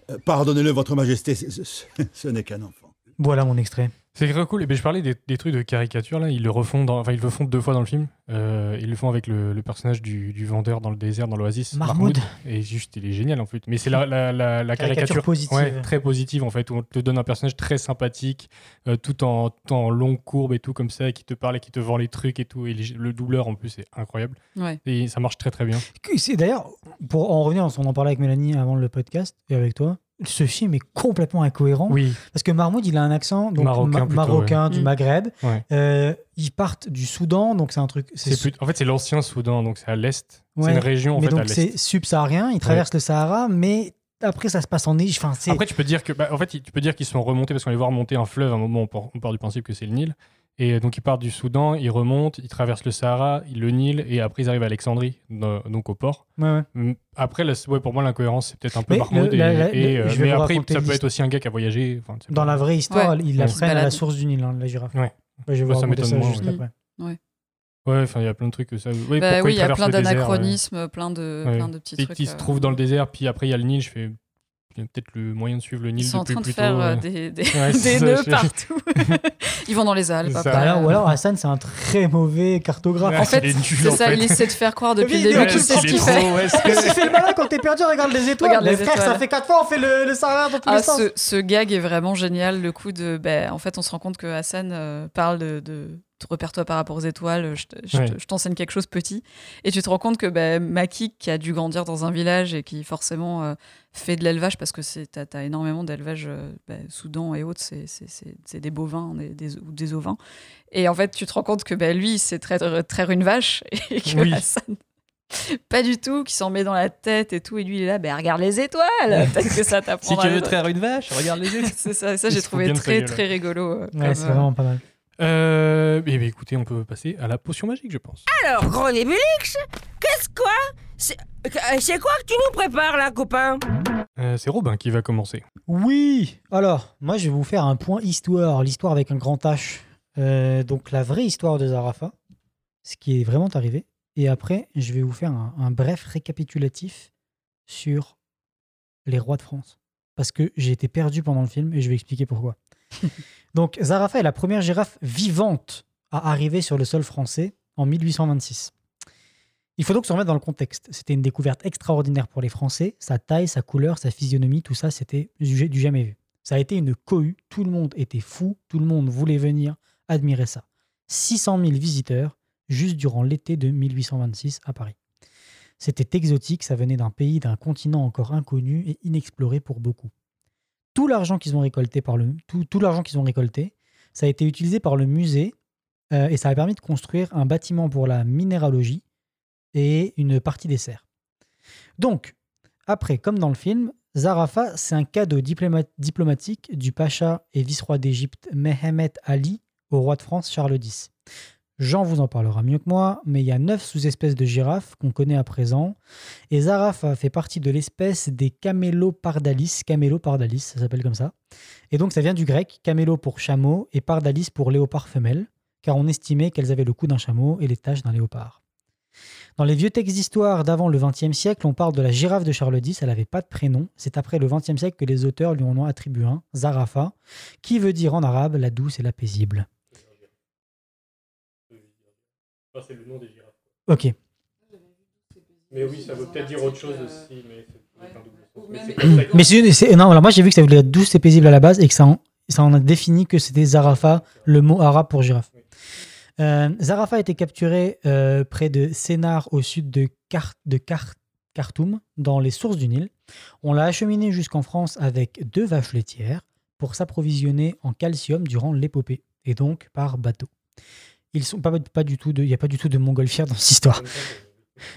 Euh, Pardonnez-le, Votre Majesté, ce n'est qu'un enfant. Voilà mon extrait. C'est très cool. Et ben, je parlais des, des trucs de caricature là. Ils le refont, dans, enfin ils le font deux fois dans le film. Euh, ils le font avec le, le personnage du, du vendeur dans le désert, dans l'oasis. Mahmoud. Et juste, il est génial en fait. Mais c'est la, la, la, la Caricature caricature, positive. Ouais, très positive en fait. Où on te donne un personnage très sympathique, euh, tout en, tout en longue courbe et tout comme ça, qui te parle et qui te vend les trucs et tout. Et les- le doubleur en plus est incroyable. Ouais. Et ça marche très très bien. C'est d'ailleurs, pour en revenir, on en parlait avec Mélanie avant le podcast et avec toi. Ce film est complètement incohérent Oui. parce que Mahmoud il a un accent donc Marocain ma- plutôt, marocain ouais. du Mm. Maghreb. Ouais. Euh, ils partent du Soudan donc c'est un truc. Plus- En fait, c'est l'ancien Soudan, donc c'est à l'est. Ouais, C'est une région en mais fait à donc l'est. c'est subsaharien. Ils traversent le Sahara, mais après ça se passe en Égypte. Enfin, Après, tu peux dire que, bah, en fait, tu peux dire qu'ils sont remontés parce qu'on les voit remonter un fleuve. À un moment, on part, on part du principe que c'est le Nil. Et euh, donc, ils partent du Soudan, ils remontent, ils traversent le Sahara, le Nil, et après, ils arrivent à Alexandrie, donc au port. Ouais, ouais. Après, la- ouais, pour moi, l'incohérence, c'est peut-être un peu le- et- la- euh, je vais mais après, ça peut être aussi un gars qui a voyagé. enfin, Dans pas- la vraie histoire, Ouais. ils la Ouais. prennent à la source du Nil, hein, la girafe. Ouais. Ouais, je vais ça raconter ça m'étonne juste moins, après. Ouais, enfin, il y a plein de trucs que ça. Oui, Bah oui, il y a plein ouais. d'anachronismes, plein de, Ouais. plein de petits Et trucs. qui se euh, trouvent dans le désert, puis après, il y a le Nil. Je fais. Il y a peut-être le moyen de suivre le Nil Ils sont en train de faire euh, ouais. des, des, Ouais, des c'est ça, nœuds partout. Ils vont dans les Alpes. Ça. Ou alors, ou alors Hassan, c'est un très mauvais cartographe. En fait, c'est ça, fait. il essaie de faire croire depuis le début ouais, qu'il sait ce qu'il fait. ouais, tu fais le malin quand t'es perdu Regarde les étoiles. Regarde les les frères, ça étoiles. fait 4 fois, on fait le, le Sahara dans tous Ah, les sens. ce, ce gag est vraiment génial. Le coup de. ben, en fait, on se rend compte que Hassan euh, parle de. de repère-toi par rapport aux étoiles, je, te- je Ouais. te- je t'enseigne quelque chose petit. Et tu te rends compte que ben, Maki, qui a dû grandir dans un village et qui forcément euh, fait de l'élevage, parce que c'est- t'as as énormément d'élevage, euh, ben, Soudan et autres, c'est- c'est c'est- c'est des bovins des, des- ou des ovins. Et en fait, tu te rends compte que ben, lui, il sait traire, traire une vache et que Oui. Hassan, Pas du tout, qui s'en met dans la tête et tout. Et lui, il est là, ben regarde les étoiles. Peut-être que ça Si t'apprendra. tu veux traire une vache, regarde les yeux. C'est ça, j'ai trouvé très très rigolo. euh, Ouais, comme, c'est euh, vraiment pas mal. Euh, eh bien, écoutez, on peut passer à la potion magique, je pense. Alors, gros Nébulix, qu'est-ce quoi C'est euh, c'est quoi que tu nous prépares là, copain Euh, c'est Robin qui va commencer. Oui Alors, moi, je vais vous faire un point histoire, l'histoire avec un grand H. Euh, donc, la vraie histoire de Zarafa, ce qui est vraiment arrivé. Et après, je vais vous faire un, un bref récapitulatif sur les rois de France. Parce que j'ai été perdu pendant le film et je vais expliquer pourquoi. donc, Zarafa est la première girafe vivante à arriver sur le sol français en 1826. Il faut donc se remettre dans le contexte. C'était une découverte extraordinaire pour les Français. Sa taille, sa couleur, sa physionomie, tout ça, c'était du, jamais vu. Ça a été une cohue. Tout le monde était fou. Tout le monde voulait venir admirer ça. 600 000 visiteurs juste durant l'été de 1826 à Paris. C'était exotique, ça venait d'un pays, d'un continent encore inconnu et inexploré pour beaucoup. Tout l'argent qu'ils ont récolté par le tout, l'argent qu'ils ont récolté, ça a été utilisé par le musée euh, et ça a permis de construire un bâtiment pour la minéralogie et une partie des serres. Donc, après, comme dans le film, Zarafa, c'est un cadeau diploma- diplomatique du pacha et vice-roi d'Égypte Mehemet Ali au roi de France Charles X. Jean vous en parlera mieux que moi, mais il y a neuf sous-espèces de girafes qu'on connaît à présent. Et Zarafa fait partie de l'espèce des Camelopardalis. Camelopardalis, ça s'appelle comme ça. Et donc ça vient du grec, camelo pour chameau et pardalis pour léopard femelle, car on estimait qu'elles avaient le cou d'un chameau et les taches d'un léopard. Dans les vieux textes d'histoire d'avant le XXe siècle, on parle de la girafe de Charles X, elle n'avait pas de prénom. C'est après le XXe siècle que les auteurs lui en ont attribué un, Zarafa, qui veut dire en arabe la douce et la paisible. C'est le nom des girafes. Ok. Mais oui, ça veut peut-être dire autre chose aussi, mais c'est un double sens. Mais c'est Mais non, alors moi j'ai vu que ça voulait dire douce et paisible à la base et que ça en, ça en a défini que c'était Zarafa, le mot arabe pour girafe. Euh, Zarafa a été capturé euh, près de Sénar au sud de, Kar- de Kar- Khartoum, dans les sources du Nil. On l'a acheminé jusqu'en France avec deux vaches laitières pour s'approvisionner en calcium durant l'épopée et donc par bateau. Ils sont pas, pas du tout de, il n'y a pas du tout de montgolfière dans cette histoire.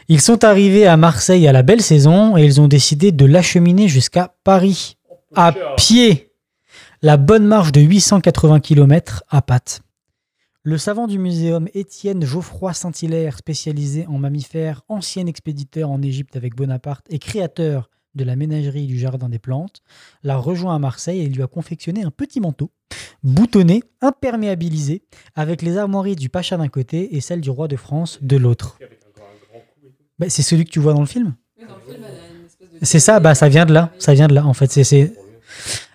Ils sont arrivés à Marseille à la belle saison et ils ont décidé de l'acheminer jusqu'à Paris à pied. La bonne marche de 880 km à pattes. Le savant du muséum Étienne Geoffroy Saint-Hilaire, spécialisé en mammifères, ancien expéditeur en Égypte avec Bonaparte et créateur de la ménagerie du Jardin des Plantes, l'a rejoint à Marseille et lui a confectionné un petit manteau, boutonné, imperméabilisé, avec les armoiries du Pacha d'un côté et celles du roi de France de l'autre. Bah, c'est celui que tu vois dans le film? C'est ça, bah, ça vient de là. Ça vient de là, en fait. C'est, c'est-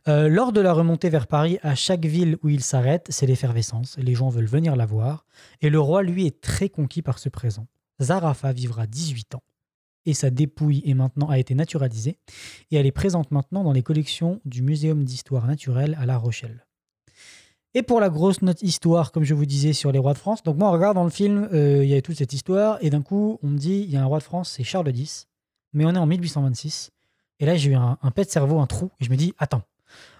Euh, lors de la remontée vers Paris, à chaque ville où il s'arrête, c'est l'effervescence. Les gens veulent venir la voir. Et le roi, lui, est très conquis par ce présent. Zarafa vivra 18 ans. Et sa dépouille est maintenant, a été naturalisée. Et elle est présente maintenant dans les collections du Muséum d'histoire naturelle à La Rochelle. Et pour la grosse note histoire, comme je vous disais, sur les rois de France. Donc moi, on regarde dans le film, euh, il y a toute cette histoire. Et d'un coup, on me dit, il y a un roi de France, c'est Charles X. Mais on est en 1826. Et là, j'ai eu un, un pet de cerveau, un trou. Et je me dis, attends,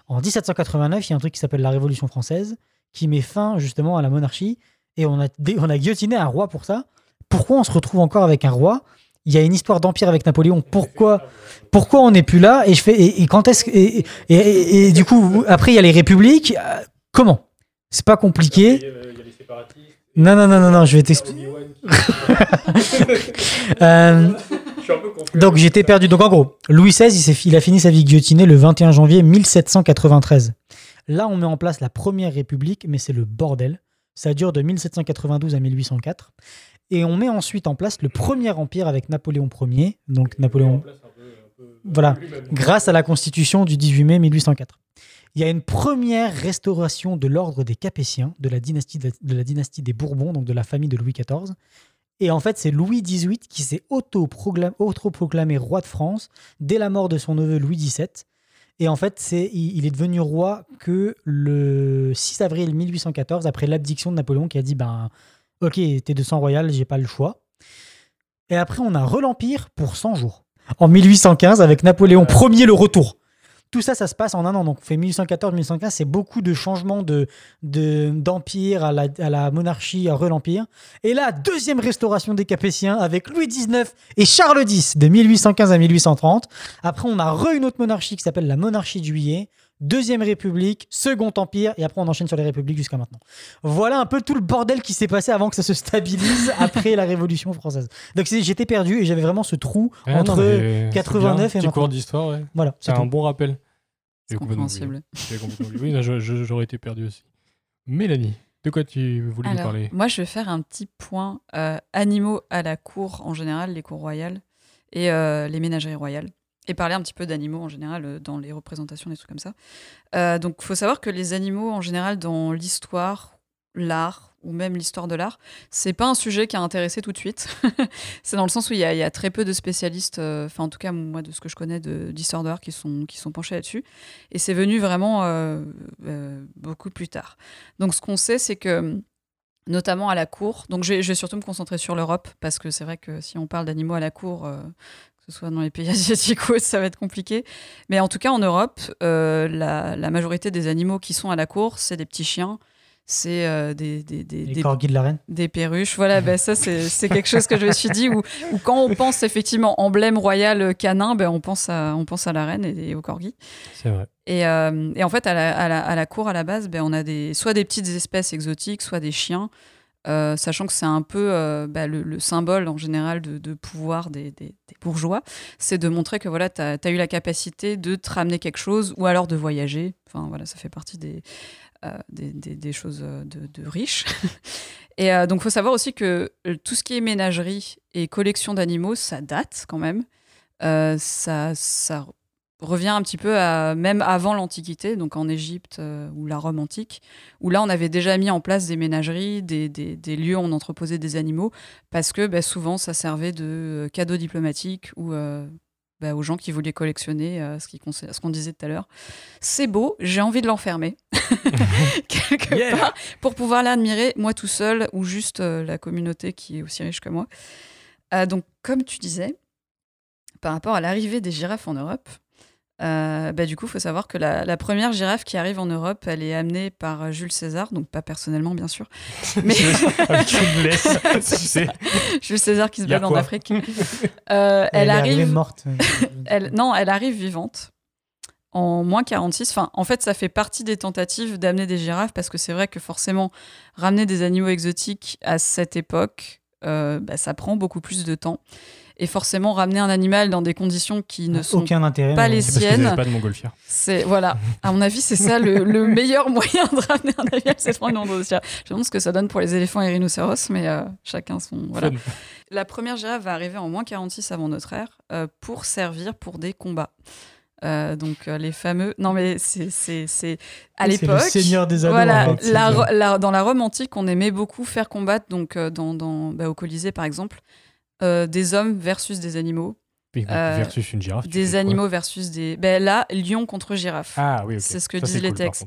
en 1789, il y a un truc qui s'appelle la Révolution française, qui met fin justement à la monarchie. Et on a, on a guillotiné un roi pour ça. Pourquoi on se retrouve encore avec un roi Il y a une histoire d'empire avec Napoléon. Pourquoi, pourquoi on n'est plus là Et je fais. Et, et quand est-ce et, et, du coup, après, il y a les républiques. Euh, Comment? C'est pas compliqué. Non, non, non, non, non, je vais t'expliquer. Euh, donc j'étais perdu. Donc en gros, Louis XVI, il, il a fini sa vie guillotinée le 21 janvier 1793. Là, on met en place la première république, mais c'est le bordel. Ça dure de 1792 à 1804. Et on met ensuite en place le premier empire avec Napoléon Ier. Donc Napoléon. Voilà, grâce à la constitution du 18 mai 1804. Il y a une première restauration de l'ordre des Capétiens, de la dynastie, de la dynastie des Bourbons, donc de la famille de Louis XIV. Et en fait, c'est Louis XVIII qui s'est auto-proclamé auto-proclamé roi de France dès la mort de son neveu Louis XVII. Et en fait, c'est, il, il est devenu roi que le 6 avril 1814, après l'abdiction de Napoléon, qui a dit ben, Ok, t'es de sang royal, j'ai pas le choix. Et après, on a re l'Empire pour 100 jours. En 1815, avec Napoléon Ier, le retour. Tout ça, ça se passe en un an. Donc, on fait 1814-1815. C'est beaucoup de changements de, de, d'empire à la, à la monarchie, à re-l'empire. Et là, deuxième restauration des Capétiens avec Louis XIX et Charles X de 1815 à 1830. Après, on a re une autre monarchie qui s'appelle la monarchie de juillet. Deuxième République, Second Empire, et après on enchaîne sur les républiques jusqu'à maintenant. Voilà un peu tout le bordel qui s'est passé avant que ça se stabilise après la Révolution française. Donc j'étais perdu et j'avais vraiment ce trou Ah entre mais c'est 89 bien. et Petit maintenant. cours d'histoire, ouais. Voilà, c'est un bon rappel. C'est compréhensible. Oui, j'aurais été perdu aussi. Mélanie, de quoi tu voulais nous parler? moi, je vais faire un petit point euh, animaux à la cour en général, les cours royales et euh, les ménageries royales. Et parler un petit peu d'animaux en général euh, dans les représentations, des trucs comme ça. Euh, donc, il faut savoir que les animaux en général dans l'histoire, l'art ou même l'histoire de l'art, c'est pas un sujet qui a intéressé tout de suite. c'est dans le sens où il y, a- très peu de spécialistes, euh, enfin en tout cas moi de ce que je connais de- d'histoire de l'art qui sont, qui sont penchés là-dessus. Et c'est venu vraiment beaucoup plus tard. Donc ce qu'on sait, c'est que notamment à la cour. Donc, je vais, surtout me concentrer sur l'Europe, parce que c'est vrai que si on parle d'animaux à la cour, que ce soit dans les pays asiatiques ou autres, ça va être compliqué. Mais en tout cas, en Europe, euh, la, la majorité des animaux qui sont à la cour, c'est des petits chiens. C'est euh, des, des, des, des- corgis de la reine. des perruches. Voilà, ben ça, c'est quelque chose que je me suis dit, où, où quand on pense effectivement emblème royal canin, ben on, pense à, on pense à la reine et, et au corgi. C'est vrai. Et, euh, et en fait, à la, à la- à la cour, à la base, ben, on a des, soit des petites espèces exotiques, soit des chiens, euh, sachant que c'est un peu euh, bah, le, le symbole en général de, pouvoir des, bourgeois. C'est de montrer que voilà, tu as, eu la capacité de te ramener quelque chose ou alors de voyager. Enfin, voilà, ça fait partie des, euh, choses de, riches. et donc, faut savoir aussi que tout ce qui est ménagerie et collection d'animaux, ça date quand même. Ça revient un petit peu à même avant l'Antiquité, donc en Égypte euh, ou la Rome antique, où là on avait déjà mis en place des ménageries, des, des- des lieux où on entreposait des animaux, parce que bah, souvent ça servait de euh, cadeau diplomatique ou euh, bah, aux gens qui voulaient collectionner euh, ce qui conse- ce qu'on disait tout à l'heure. C'est beau, j'ai envie de l'enfermer quelque part pour pouvoir l'admirer moi tout seul ou juste la communauté qui est aussi riche que moi. Donc comme tu disais, par rapport à l'arrivée des girafes en Europe, euh, bah, du coup, il faut savoir que la, la première girafe qui arrive en Europe, elle est amenée par euh, Jules César, donc pas personnellement, bien sûr. Mais... Jules César qui se balade en Afrique. Euh, elle, Elle est arrive. arrivée morte. elle, non, elle arrive vivante. En moins 46. Enfin, en fait, ça fait partie des tentatives d'amener des girafes parce que c'est vrai que forcément, ramener des animaux exotiques à cette époque, euh, bah, ça prend beaucoup plus de temps. Et forcément, ramener un animal dans des conditions qui ne sont Aucun intérêt, pas les parce siennes. avaient pas de montgolfière. C'est voilà. À mon avis, c'est ça le, le meilleur moyen de ramener un animal, c'est de prendre une montgolfière. Je me demande ce que ça donne pour les éléphants et rhinocéros, mais euh, chacun son. Voilà. Fun. La première girafe va arriver en moins 46 avant notre ère euh, pour servir pour des combats. Euh, donc euh, les fameux non mais c'est c'est c'est à Oui, c'est le l'époque seigneur des ados, voilà en fait, c'est la, ça. Ro- la- dans la Rome antique on aimait beaucoup faire combattre donc euh, dans, dans bah, au Colisée par exemple euh, des hommes versus des animaux Euh, versus une girafe. des animaux versus des ben là lion contre girafe Ah oui, c'est ce que Ça, disent les cool, textes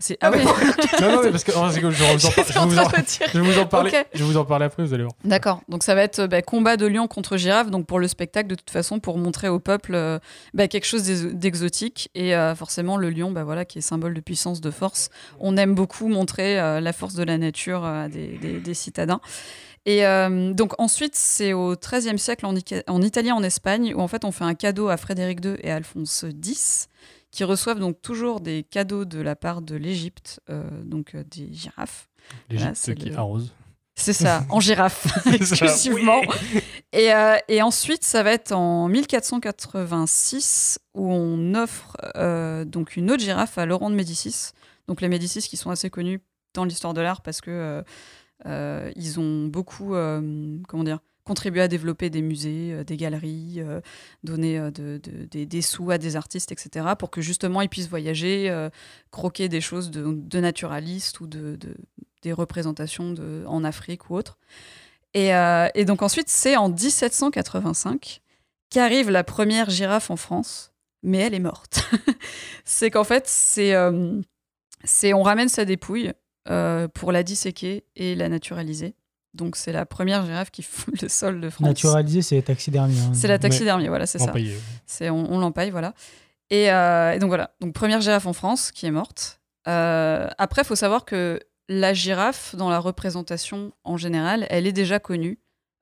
c'est ah oui non, non, mais parce que, oh, c'est cool, je, vous en par- je vous en- en train de dire. je vais vous en. Je vais vous en parler après, vous allez voir. D'accord. Donc ça va être bah, combat de lion contre girafe, donc pour le spectacle de toute façon, pour montrer au peuple euh, bah, quelque chose d'ex- d'exotique. Et euh, forcément le lion, bah, voilà, qui est symbole de puissance, de force. On aime beaucoup montrer euh, la force de la nature euh, à des, des- des citadins. Et euh, donc ensuite, c'est au XIIIe siècle en, en Italie, en Espagne, où en fait on fait un cadeau à Frédéric II et à Alphonse X, qui reçoivent donc toujours des cadeaux de la part de l'Égypte, euh, donc euh, des girafes. L'Égypte qui le- arrose. c'est ça, en girafe, exclusivement. oui. Et, euh, et ensuite, ça va être en 1486 où on offre donc une autre girafe à Laurent de Médicis. Donc les Médicis qui sont assez connus dans l'histoire de l'art parce que ils ont beaucoup, euh, comment dire, contribué à développer des musées, euh, des galeries, euh, donner euh, de- de- des, sous à des artistes, etc. pour que justement ils puissent voyager, euh, croquer des choses de, de naturalistes ou de, de- des représentations en Afrique ou autre. Et, euh, et donc ensuite, c'est en 1785 qu'arrive la première girafe en France, mais elle est morte. c'est qu'en fait, euh, c'est on ramène sa dépouille euh, pour la disséquer et la naturaliser. Donc c'est la première girafe qui foule le sol de France. Naturalisé, c'est taxidermie. hein. C'est la taxidermie, voilà, c'est ça. C'est on, on l'empaille, voilà. Et, euh, et donc voilà, donc première girafe en France qui est morte. Euh, après, il faut savoir que la girafe, dans la représentation en général, elle est déjà connue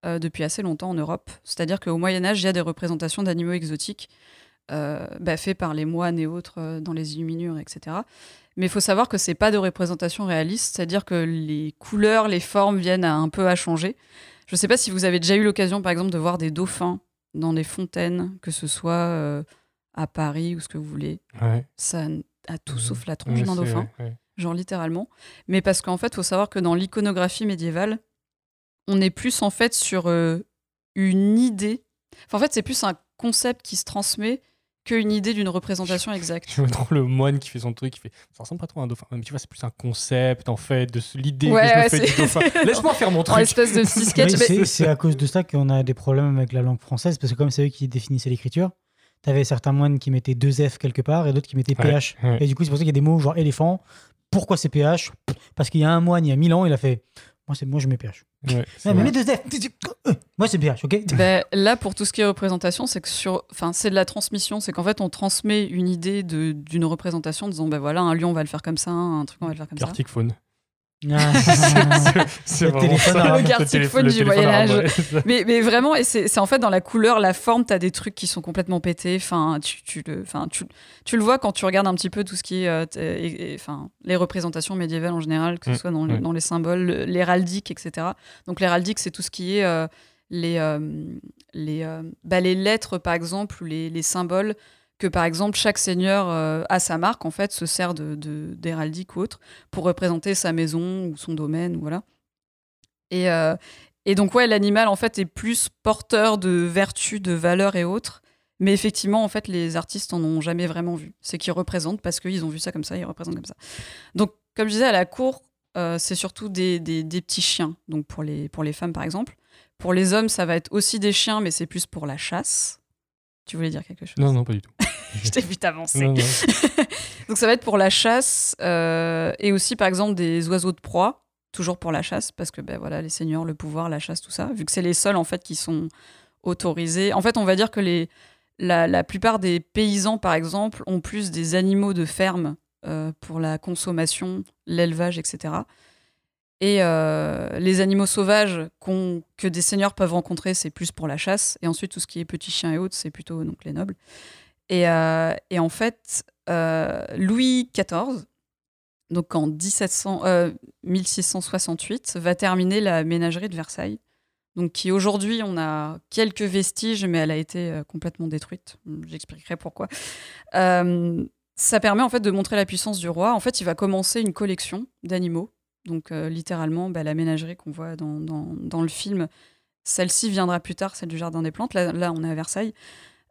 euh, depuis assez longtemps en Europe. C'est-à-dire qu'au Moyen Âge, il y a des représentations d'animaux exotiques bah, faits par les moines et autres euh, dans les illuminures, etc. Mais il faut savoir que c'est pas de représentation réaliste, c'est-à-dire que les couleurs, les formes viennent à un peu à changer. Je ne sais pas si vous avez déjà eu l'occasion, par exemple, de voir des dauphins dans des fontaines, que ce soit euh, à Paris ou ce que vous voulez. Ouais. Ça a tout sauf la tronche Ouais, d'un dauphin, ouais. genre littéralement. Mais parce qu'en fait, il faut savoir que dans l'iconographie médiévale, on est plus en fait sur euh, une idée. Enfin, en fait, c'est plus un concept qui se transmet qu'une idée d'une représentation exacte. Je me trouve le moine qui fait son truc, qui fait ça ressemble pas trop à un dauphin. Mais tu vois, c'est plus un concept en fait de l'idée Ouais, que je me ouais, fais du c'est- dauphin. Laisse-moi faire mon En truc. espèce de petit sketch. Oui, mais- c'est- à cause de ça qu'on a des problèmes avec la langue française, parce que comme c'est eux qui définissaient l'écriture, t'avais certains moines qui mettaient deux F quelque part et d'autres qui mettaient Ouais, PH. ouais. Et du coup, c'est pour ça qu'il y a des mots genre éléphant. Pourquoi c'est PH Parce qu'il y a un moine il y a 1000 ans, il a fait Moi, c'est moi je mets PH. Ouais, c'est Non, mais vrai. mets deux F Moi, c'est PH, ok? Ben, là, pour tout ce qui est représentation, c'est que sur, enfin, c'est de la transmission. C'est qu'en fait, on transmet une idée de- d'une représentation en disant, ben voilà, un lion, on va le faire comme ça, un truc, on va le faire comme ça. Gartic Phone. Ah. c'est Le vraiment ça. le phone le du Âge. ouais, mais, mais vraiment, et c'est c'est en fait dans la couleur, la forme, t'as des trucs qui sont complètement pétés. Enfin, tu, tu le, enfin, tu, tu le vois quand tu regardes un petit peu tout ce qui est, euh, t- et- et- enfin, les représentations médiévales en général, que ce Mm, soit dans, dans les symboles, le- l'héraldique, etc. Donc l'héraldique, c'est tout ce qui est euh, les, euh, les, euh, bah, les lettres, par exemple, ou les, les symboles que par exemple chaque seigneur euh, à sa marque en fait se sert de d'héraldique ou autre pour représenter sa maison ou son domaine voilà. Et, euh, et donc ouais l'animal en fait est plus porteur de vertus de valeurs et autres. Mais effectivement en fait les artistes en ont jamais vraiment vu. C'est qu'ils représentent parce qu'ils ont vu ça comme ça ils représentent comme ça. Donc comme je disais à la cour euh, c'est surtout des, des- des petits chiens. Donc pour les pour les femmes par exemple. Pour les hommes ça va être aussi des chiens mais c'est plus pour la chasse tu voulais dire quelque chose Non, non, pas du tout. je t'ai vu t'avancer. Non, non. Donc ça va être pour la chasse euh, et aussi par exemple des oiseaux de proie, toujours pour la chasse parce que ben voilà les seigneurs, le pouvoir, la chasse, tout ça, vu que c'est les seuls en fait qui sont autorisés. En fait, on va dire que les la, la plupart des paysans par exemple ont plus des animaux de ferme euh, pour la consommation, l'élevage, etc. Et euh, les animaux sauvages que des seigneurs peuvent rencontrer, c'est plus pour la chasse. Et ensuite, tout ce qui est petits chiens et autres, c'est plutôt donc, les nobles. Et, euh, en fait, euh, Louis XIV, donc en 1700, euh, 1668, va terminer la ménagerie de Versailles. Donc qui aujourd'hui, on a quelques vestiges, mais elle a été complètement détruite. J'expliquerai pourquoi. Ça permet en fait de montrer la puissance du roi. En fait, il va commencer une collection d'animaux. Donc euh, littéralement, bah, la ménagerie qu'on voit dans, le film, celle-ci viendra plus tard, celle du Jardin des Plantes. Là, on est à Versailles.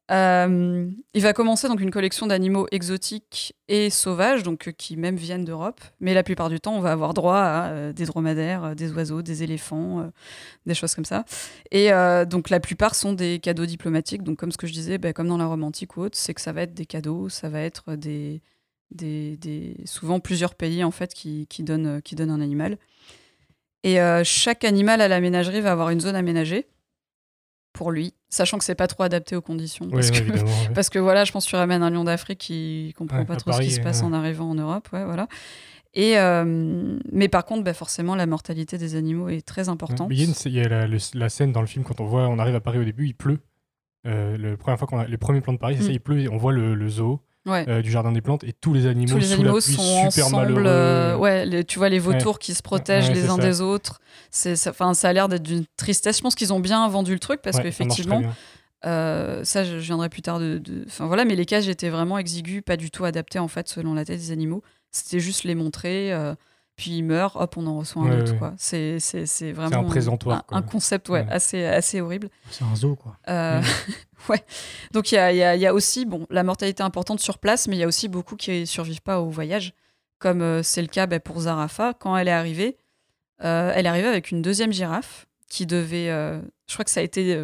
Euh, il va commencer donc une collection d'animaux exotiques et sauvages, donc euh, qui même viennent d'Europe. Mais la plupart du temps, on va avoir droit à des dromadaires, des oiseaux, des éléphants, des choses comme ça. Et donc la plupart sont des cadeaux diplomatiques. Donc comme ce que je disais, bah, comme dans la Rome antique ou autre, c'est que ça va être des cadeaux, ça va être des, des, des- souvent plusieurs pays en fait qui, qui donnent, qui donnent un animal. Et euh, chaque animal à la ménagerie va avoir une zone aménagée pour lui, sachant que c'est pas trop adapté aux conditions. Parce, oui, que, parce que voilà, je pense que tu ramènes un lion d'Afrique qui comprend Ouais, pas trop ce qui se passe ouais. en arrivant en Europe, ouais, voilà. Et euh, mais par contre, bah, forcément, la mortalité des animaux est très importante. Il y a, une- il y a la, le- la scène dans le film quand on voit, on arrive à Paris au début, il pleut. Euh, le première fois qu'on a, les premiers plans de Paris, c'est ça, Mm. il pleut et on voit le, le zoo Ouais. euh, du jardin des plantes et tous les animaux Tous les sous animaux la pluie, sont super ensemble. malheureux. euh, ouais, les- tu vois les vautours Ouais. qui se protègent Ouais, les uns ça. des autres. C'est, ça, ça a l'air d'être d'une tristesse. Je pense qu'ils ont bien vendu le truc parce qu'effectivement, euh, ça, je viendrai plus tard. De, Enfin voilà, mais les cages étaient vraiment exigus, pas du tout adaptés en fait selon la tête des animaux. C'était juste les montrer. Puis ils meurent, hop, on en reçoit un Ouais, autre. ouais. C'est, c'est, c'est vraiment un présentoir, un, concept ouais, Ouais. Assez, assez horrible. C'est un zoo, quoi. Euh, ouais. Donc il y a, il y a- il y a aussi bon, la mortalité importante sur place, mais il y a aussi beaucoup qui survivent pas au voyage, comme euh, c'est le cas bah, pour Zarafa. Quand elle est arrivée, euh, elle est arrivée avec une deuxième girafe qui devait. je crois que ça a été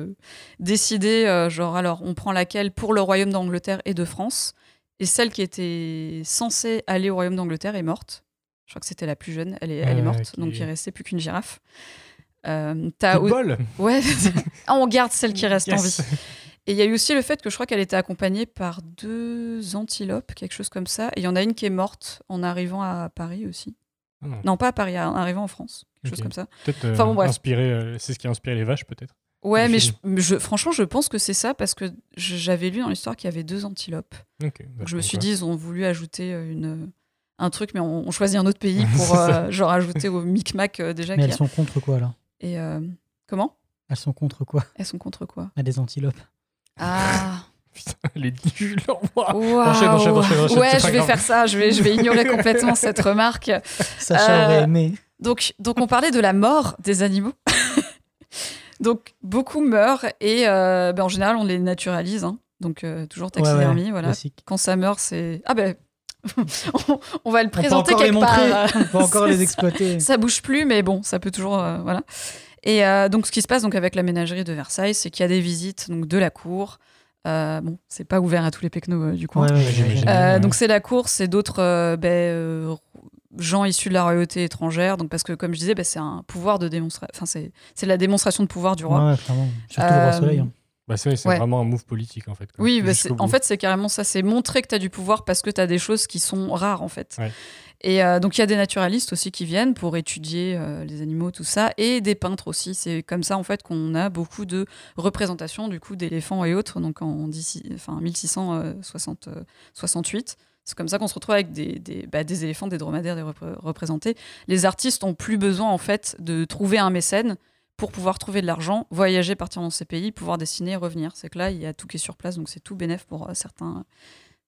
décidé, genre alors on prend laquelle pour le royaume d'Angleterre et de France, et celle qui était censée aller au royaume d'Angleterre est morte. Je crois que c'était la plus jeune, elle est, elle est morte, qui- donc il restait plus qu'une girafe. Euh, au- bol Ouais, Ah, on garde celle qui reste en vie. Et il y a eu aussi le fait que je crois qu'elle était accompagnée par deux antilopes, quelque chose comme ça. Et il y en a une qui est morte en arrivant à Paris aussi. Ah non. Non, pas à Paris, en arrivant en France. Quelque chose comme ça. Peut-être euh, Enfin bon, euh, c'est ce qui a inspiré les vaches, peut-être. Ouais, mais je, je- franchement, je pense que c'est ça parce que j'avais lu dans l'histoire qu'il y avait deux antilopes. Ok, bah, Donc je me suis dit, ils ont voulu ajouter euh, une, un truc, mais on, on choisit un autre pays pour euh, genre ajouter au micmac euh, déjà Mais y elles a. sont contre quoi là? Et euh, comment? Elles sont contre quoi? Elles sont contre quoi? À des antilopes. Ah Waouh. Waouh. Enchaîne, enchaîne, enchaîne, enchaîne, Ouais, je vais grave. faire ça. Je vais, je vais ignorer complètement cette remarque. Sacha Euh, aurait aimé. Donc, donc, on parlait de la mort des animaux. donc, beaucoup meurent et euh, ben, en général, on les naturalise. hein. Donc, euh, toujours Ouais, ouais, taxidermie. voilà. classique. Quand ça meurt, c'est. Ah ben. on, on va le On peut présenter encore les quelque part. montrer, on peut encore les ça. exploiter. Ça bouge plus, mais bon, ça peut toujours. euh, voilà. Et euh, donc, ce qui se passe donc avec la ménagerie de Versailles, c'est qu'il y a des visites donc de la cour. Euh, bon, c'est pas ouvert à tous les pecnos du coin. Ouais, ouais. Donc, c'est la cour, c'est d'autres ben, gens issus de la royauté étrangère. Donc, parce que, comme je disais, ben, c'est un pouvoir de démonstration. Enfin, c'est la démonstration de pouvoir du roi. Ouais. Surtout le roi Soleil. hein. Bah, c'est Ouais. vraiment un move politique, en fait. Oui, bah, en fait, c'est carrément ça. C'est montrer que tu as du pouvoir parce que tu as des choses qui sont rares, en fait. Ouais. Et euh, donc, il y a des naturalistes aussi qui viennent pour étudier euh, les animaux, tout ça, et des peintres aussi. C'est comme ça, en fait, qu'on a beaucoup de représentations, du coup, d'éléphants et autres, donc en d'ici- enfin, 1668. C'est comme ça qu'on se retrouve avec des, des, bah, des éléphants, des dromadaires des repré- représentés. Les artistes ont plus besoin, en fait, de trouver un mécène pour pouvoir trouver de l'argent, voyager, partir dans ces pays, pouvoir dessiner et revenir. C'est que là, il y a tout qui est sur place, donc c'est tout bénéf pour euh, certains,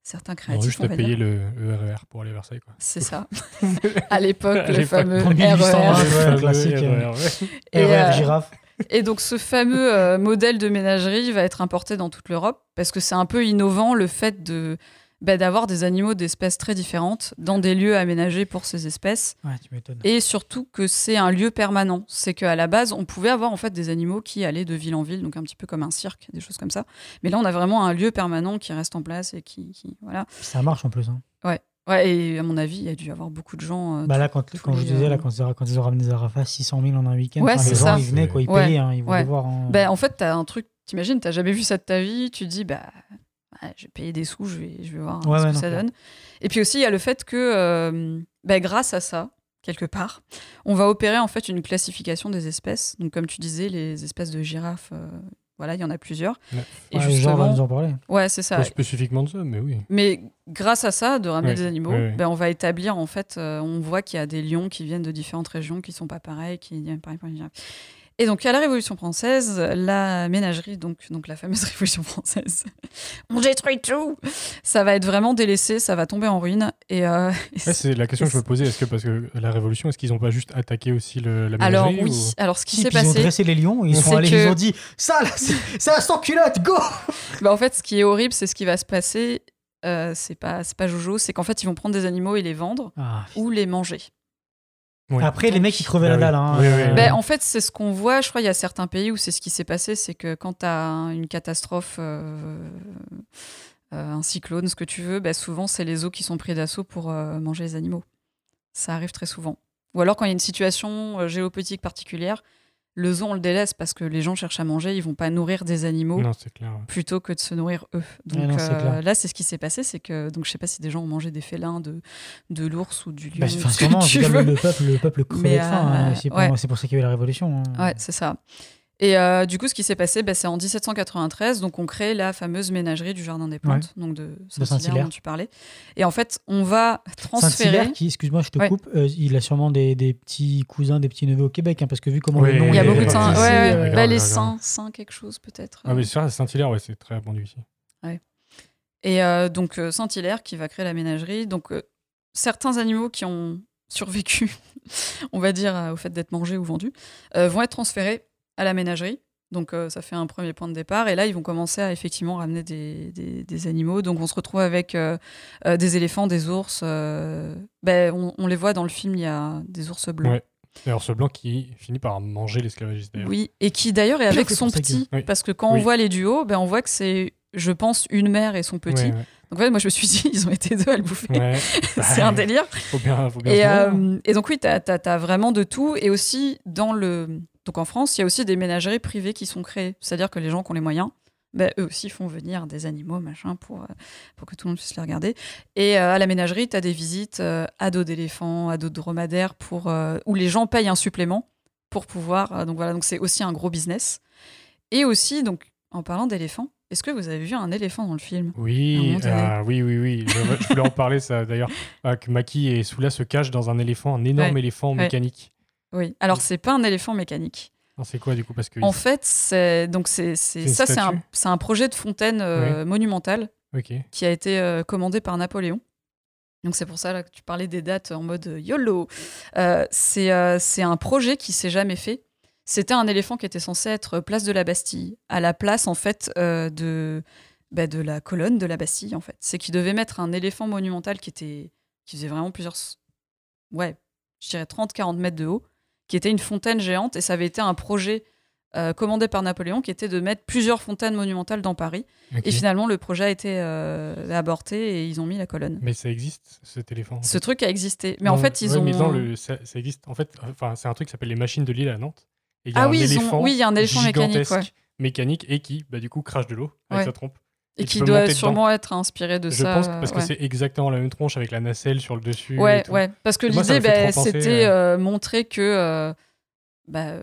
certains créatifs. juste on à va payer dire. le, le RER pour aller à Versailles. Quoi. C'est ça. à l'époque, le fameux En 1820, RER. ouais, Le fameux classique. RER, ouais. Et, RER girafe. Et donc ce fameux euh, modèle de ménagerie va être importé dans toute l'Europe parce que c'est un peu innovant le fait de bah, d'avoir des animaux d'espèces très différentes dans des lieux aménagés pour ces espèces Ouais, tu m'étonnes. et surtout que c'est un lieu permanent. C'est qu'à la base, on pouvait avoir en fait des animaux qui allaient de ville en ville, donc un petit peu comme un cirque, des choses comme ça. Mais là, on a vraiment un lieu permanent qui reste en place et qui, qui- voilà. Ça marche en plus. hein. Ouais. Ouais, et à mon avis, il y a dû y avoir beaucoup de gens. euh, Bah là, quand, quand je disais, euh, là, quand, ils- quand ils ont ramené Zarafa 600 000 en un week-end, Ouais, enfin, c'est les gens, ça. ils venaient, quoi, ils Ouais. payaient, hein, ils voulaient Ouais. voir. hein. Ben, en fait, t'as un truc, t'imagines, t'as jamais vu ça de ta vie, tu dis, bah, je vais payer des sous, je vais, je vais voir Ouais, ce ouais, que non, ça donne. Et puis aussi, il y a le fait que, euh, bah, grâce à ça, quelque part, on va opérer en fait une classification des espèces. Donc, comme tu disais, les espèces de girafes, euh, voilà, il y en a plusieurs. Ouais. Et Ouais, les gens vont justement, nous en parler. ouais, c'est ça. Pas spécifiquement de ça, mais oui. Mais grâce à ça, de ramener des animaux. Ben, on va établir en fait, euh, on voit qu'il y a des lions qui viennent de différentes régions qui sont pas pareils, qui pareil pour les girafes. Et donc à la Révolution française, la ménagerie, donc, donc la fameuse Révolution française, on détruit tout. Ça va être vraiment délaissé, ça va tomber en ruine. Et, euh, et Ouais, c'est la question que je me posais. Est-ce que parce que la Révolution, est-ce qu'ils n'ont pas juste attaqué aussi le, la alors ménagerie oui, ou- alors ce qui Si, s'est puis ils ont passé, dressé les lions, ils sont allés, que- ils ont dit Ça, là, c'est c'est un sans culotte, go bah, en fait, ce qui est horrible, c'est ce qui va se passer. euh, c'est pas, c'est pas Jojo, c'est qu'en fait, ils vont prendre des animaux et les vendre Ah. ou les manger. Après, les mecs, ils crevaient la Ah oui. dalle. Hein. Oui, oui, oui. Ben, en fait, c'est ce qu'on voit. Je crois il y a certains pays où c'est ce qui s'est passé, c'est que quand tu as une catastrophe, euh, euh, un cyclone, ce que tu veux, ben, souvent c'est les eaux qui sont pris d'assaut pour euh, manger les animaux. Ça arrive très souvent. Ou alors quand il y a une situation géopolitique particulière, le zoo on le délaisse parce que les gens cherchent à manger, ils vont pas nourrir des animaux Non, c'est clair. ouais. plutôt que de se nourrir eux. Donc non, c'est euh, là, c'est ce qui s'est passé, c'est que donc je sais pas si des gens ont mangé des félins, de de l'ours ou du lion. bah, enfin, sûrement, tu veux le, le peuple, le peuple crevait de faim. euh, hein. C'est pour, ouais. c'est pour ça qu'il y a eu la révolution. hein. Ouais, c'est ça. Et euh, du coup, ce qui s'est passé, bah, c'est en 1793, donc on crée la fameuse ménagerie du Jardin des Plantes, donc de Saint-Hilaire Saint-Hilaire. dont tu parlais. Et en fait, on va transférer. Saint-Hilaire, qui, excuse-moi, je te Ouais. coupe, euh, il a sûrement des, des petits cousins, des petits neveux au Québec, hein, parce que vu comment Oui, le nom Il y a beaucoup de saints. Ouais, ouais. Bah, les saints, saints quelque chose peut-être. Ah, mais c'est vrai, Saint-Hilaire, ouais, c'est très répandu ici. Et euh, donc Saint-Hilaire qui va créer la ménagerie. Donc euh, certains animaux qui ont survécu, on va dire, euh, au fait d'être mangés ou vendus, euh, vont être transférés à la ménagerie. Donc euh, ça fait un premier point de départ. Et là, ils vont commencer à effectivement ramener des, des- des animaux. Donc on se retrouve avec euh, euh, des éléphants, des ours. euh, ben, on, on les voit dans le film, il y a des ours blancs. Ouais. Et alors, ce blanc qui finit par manger l'esclavagiste d'ailleurs. Oui, et qui d'ailleurs est avec son petit. Oui. Parce que quand on voit les duos, ben, on voit que c'est, je pense, une mère et son petit. Ouais, ouais. Donc en fait, moi je me suis dit, ils ont été deux à le bouffer. Ouais. c'est un délire. Faut bien, faut bien Et, euh, et donc oui, tu as, vraiment de tout. Et aussi, dans le... donc en France, il y a aussi des ménageries privées qui sont créées. C'est-à-dire que les gens qui ont les moyens bah, eux aussi font venir des animaux, machin, pour, euh, pour que tout le monde puisse les regarder. Et euh, à la ménagerie, tu as des visites euh, à dos d'éléphants, à dos de dromadaires, pour, euh, où les gens payent un supplément pour pouvoir. donc voilà, donc c'est aussi un gros business. Et aussi, donc, en parlant d'éléphants, est-ce que vous avez vu un éléphant dans le film? Oui, oui, oui, oui. Je, je voulais en parler, ça d'ailleurs. Ah, que Maki et Soula se cachent dans un éléphant, un énorme Ouais, éléphant ouais. mécanique. Oui, alors c'est pas un éléphant mécanique. C'est quoi du coup Parce que En fait, c'est donc c'est c'est- C'est une ça c'est un, statue c'est un projet de fontaine euh, monumentale qui a été euh, commandé par Napoléon. Donc c'est pour ça là, que tu parlais des dates en mode euh, YOLO. Euh, c'est euh, c'est un projet qui s'est jamais fait. C'était un éléphant qui était censé être place de la Bastille, à la place en fait euh, de, bah, de la colonne de la Bastille en fait. C'est qu'ils devaient mettre un éléphant monumental qui était qui faisait vraiment plusieurs, ouais, je dirais 30-40 mètres de haut, qui était une fontaine géante et ça avait été un projet euh, commandé par Napoléon qui était de mettre plusieurs fontaines monumentales dans Paris. Et finalement, le projet a été euh, aborté et ils ont mis la colonne. Mais ça existe, cet éléphant. en Ce truc a existé. Mais en fait, ils ouais, ont. mais dans le- ça, ça existe. En fait, enfin, c'est un truc qui s'appelle les machines de Lille à Nantes. Et il y a Ah un oui, ils ont- oui, il y a un éléphant mécanique, ouais. mécanique et qui, bah, du coup, crache de l'eau avec Ouais. sa trompe. Et qui doit sûrement dedans. être inspiré de Je ça. pense que- parce que c'est exactement la même tronche avec la nacelle sur le dessus. et Ouais, tout. ouais. Parce que Et l'idée, bah, c'était euh, montrer que. euh, bah, euh,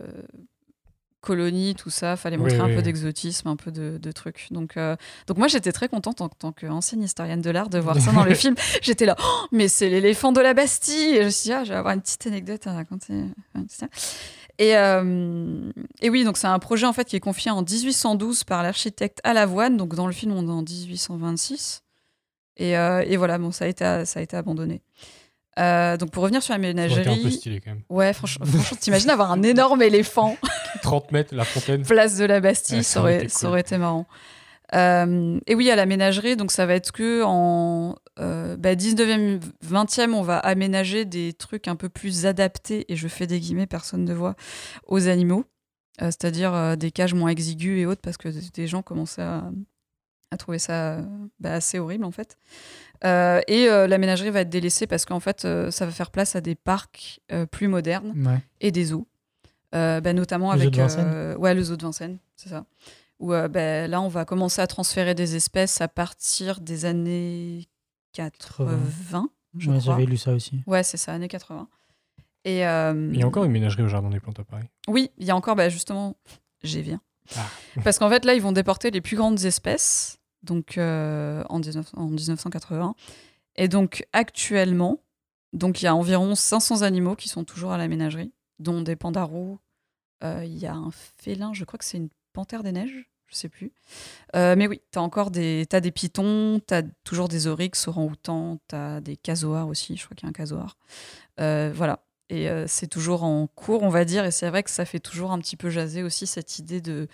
colonie, tout ça, fallait Oui, montrer un oui, peu oui. d'exotisme, un peu de, de trucs. Donc, euh, donc moi, j'étais très contente en tant qu'ancienne historienne de l'art de voir ça dans le film. J'étais là, Oh, mais c'est l'éléphant de la Bastille Et je me suis dit, ah, je vais avoir une petite anecdote à raconter. Et, euh, et oui, donc c'est un projet en fait qui est confié en 1812 par l'architecte à Lavoine. Donc dans le film, on est en 1826. Et, euh, et voilà, bon, ça a été, ça a été abandonné. Euh, donc pour revenir sur la ménagerie, un peu stylé, quand même. ouais, franchement, franchement t'imagines avoir un énorme éléphant 30 mètres, la fontaine. place de la Bastille, Ouais, ça, aurait, ça aurait été marrant. Euh, et oui, à la ménagerie, donc ça va être que en euh, bah, 19e, 20e, on va aménager des trucs un peu plus adaptés, et je fais des guillemets, personne ne voit, aux animaux. Euh, C'est-à-dire euh, des cages moins exiguës et autres, parce que des gens commençaient à, à trouver ça bah, assez horrible en fait. Et la ménagerie va être délaissée parce qu'en fait, ça va faire place à des parcs plus modernes Ouais. et des zoos. Bah, notamment Le zoo avec de ouais, le zoo de Vincennes, c'est ça. Où euh, bah, là, on va commencer à transférer des espèces à partir des années 80, je Ouais. J'avais lu ça aussi. Ouais, c'est ça, années 80. Et, euh, Il y a encore une ménagerie au Jardin des Plantes à Paris. oui, il y a encore, bah, justement, j'y viens. Ah. Parce qu'en fait, là, ils vont déporter les plus grandes espèces, donc euh, en, 19 en 1980. Et donc, actuellement, donc il y a environ 500 animaux qui sont toujours à la ménagerie, dont des pandas roux. Euh, Il y a un félin, je crois que c'est une panthère des neiges, je sais plus. Euh, mais oui, tu as encore des, t'as des pitons, tu as toujours des oryx, orang-outans, tu as des casoars aussi, je crois qu'il y a un casoar. Euh, voilà. Et euh, c'est toujours en cours, on va dire, et c'est vrai que ça fait toujours un petit peu jaser aussi cette idée de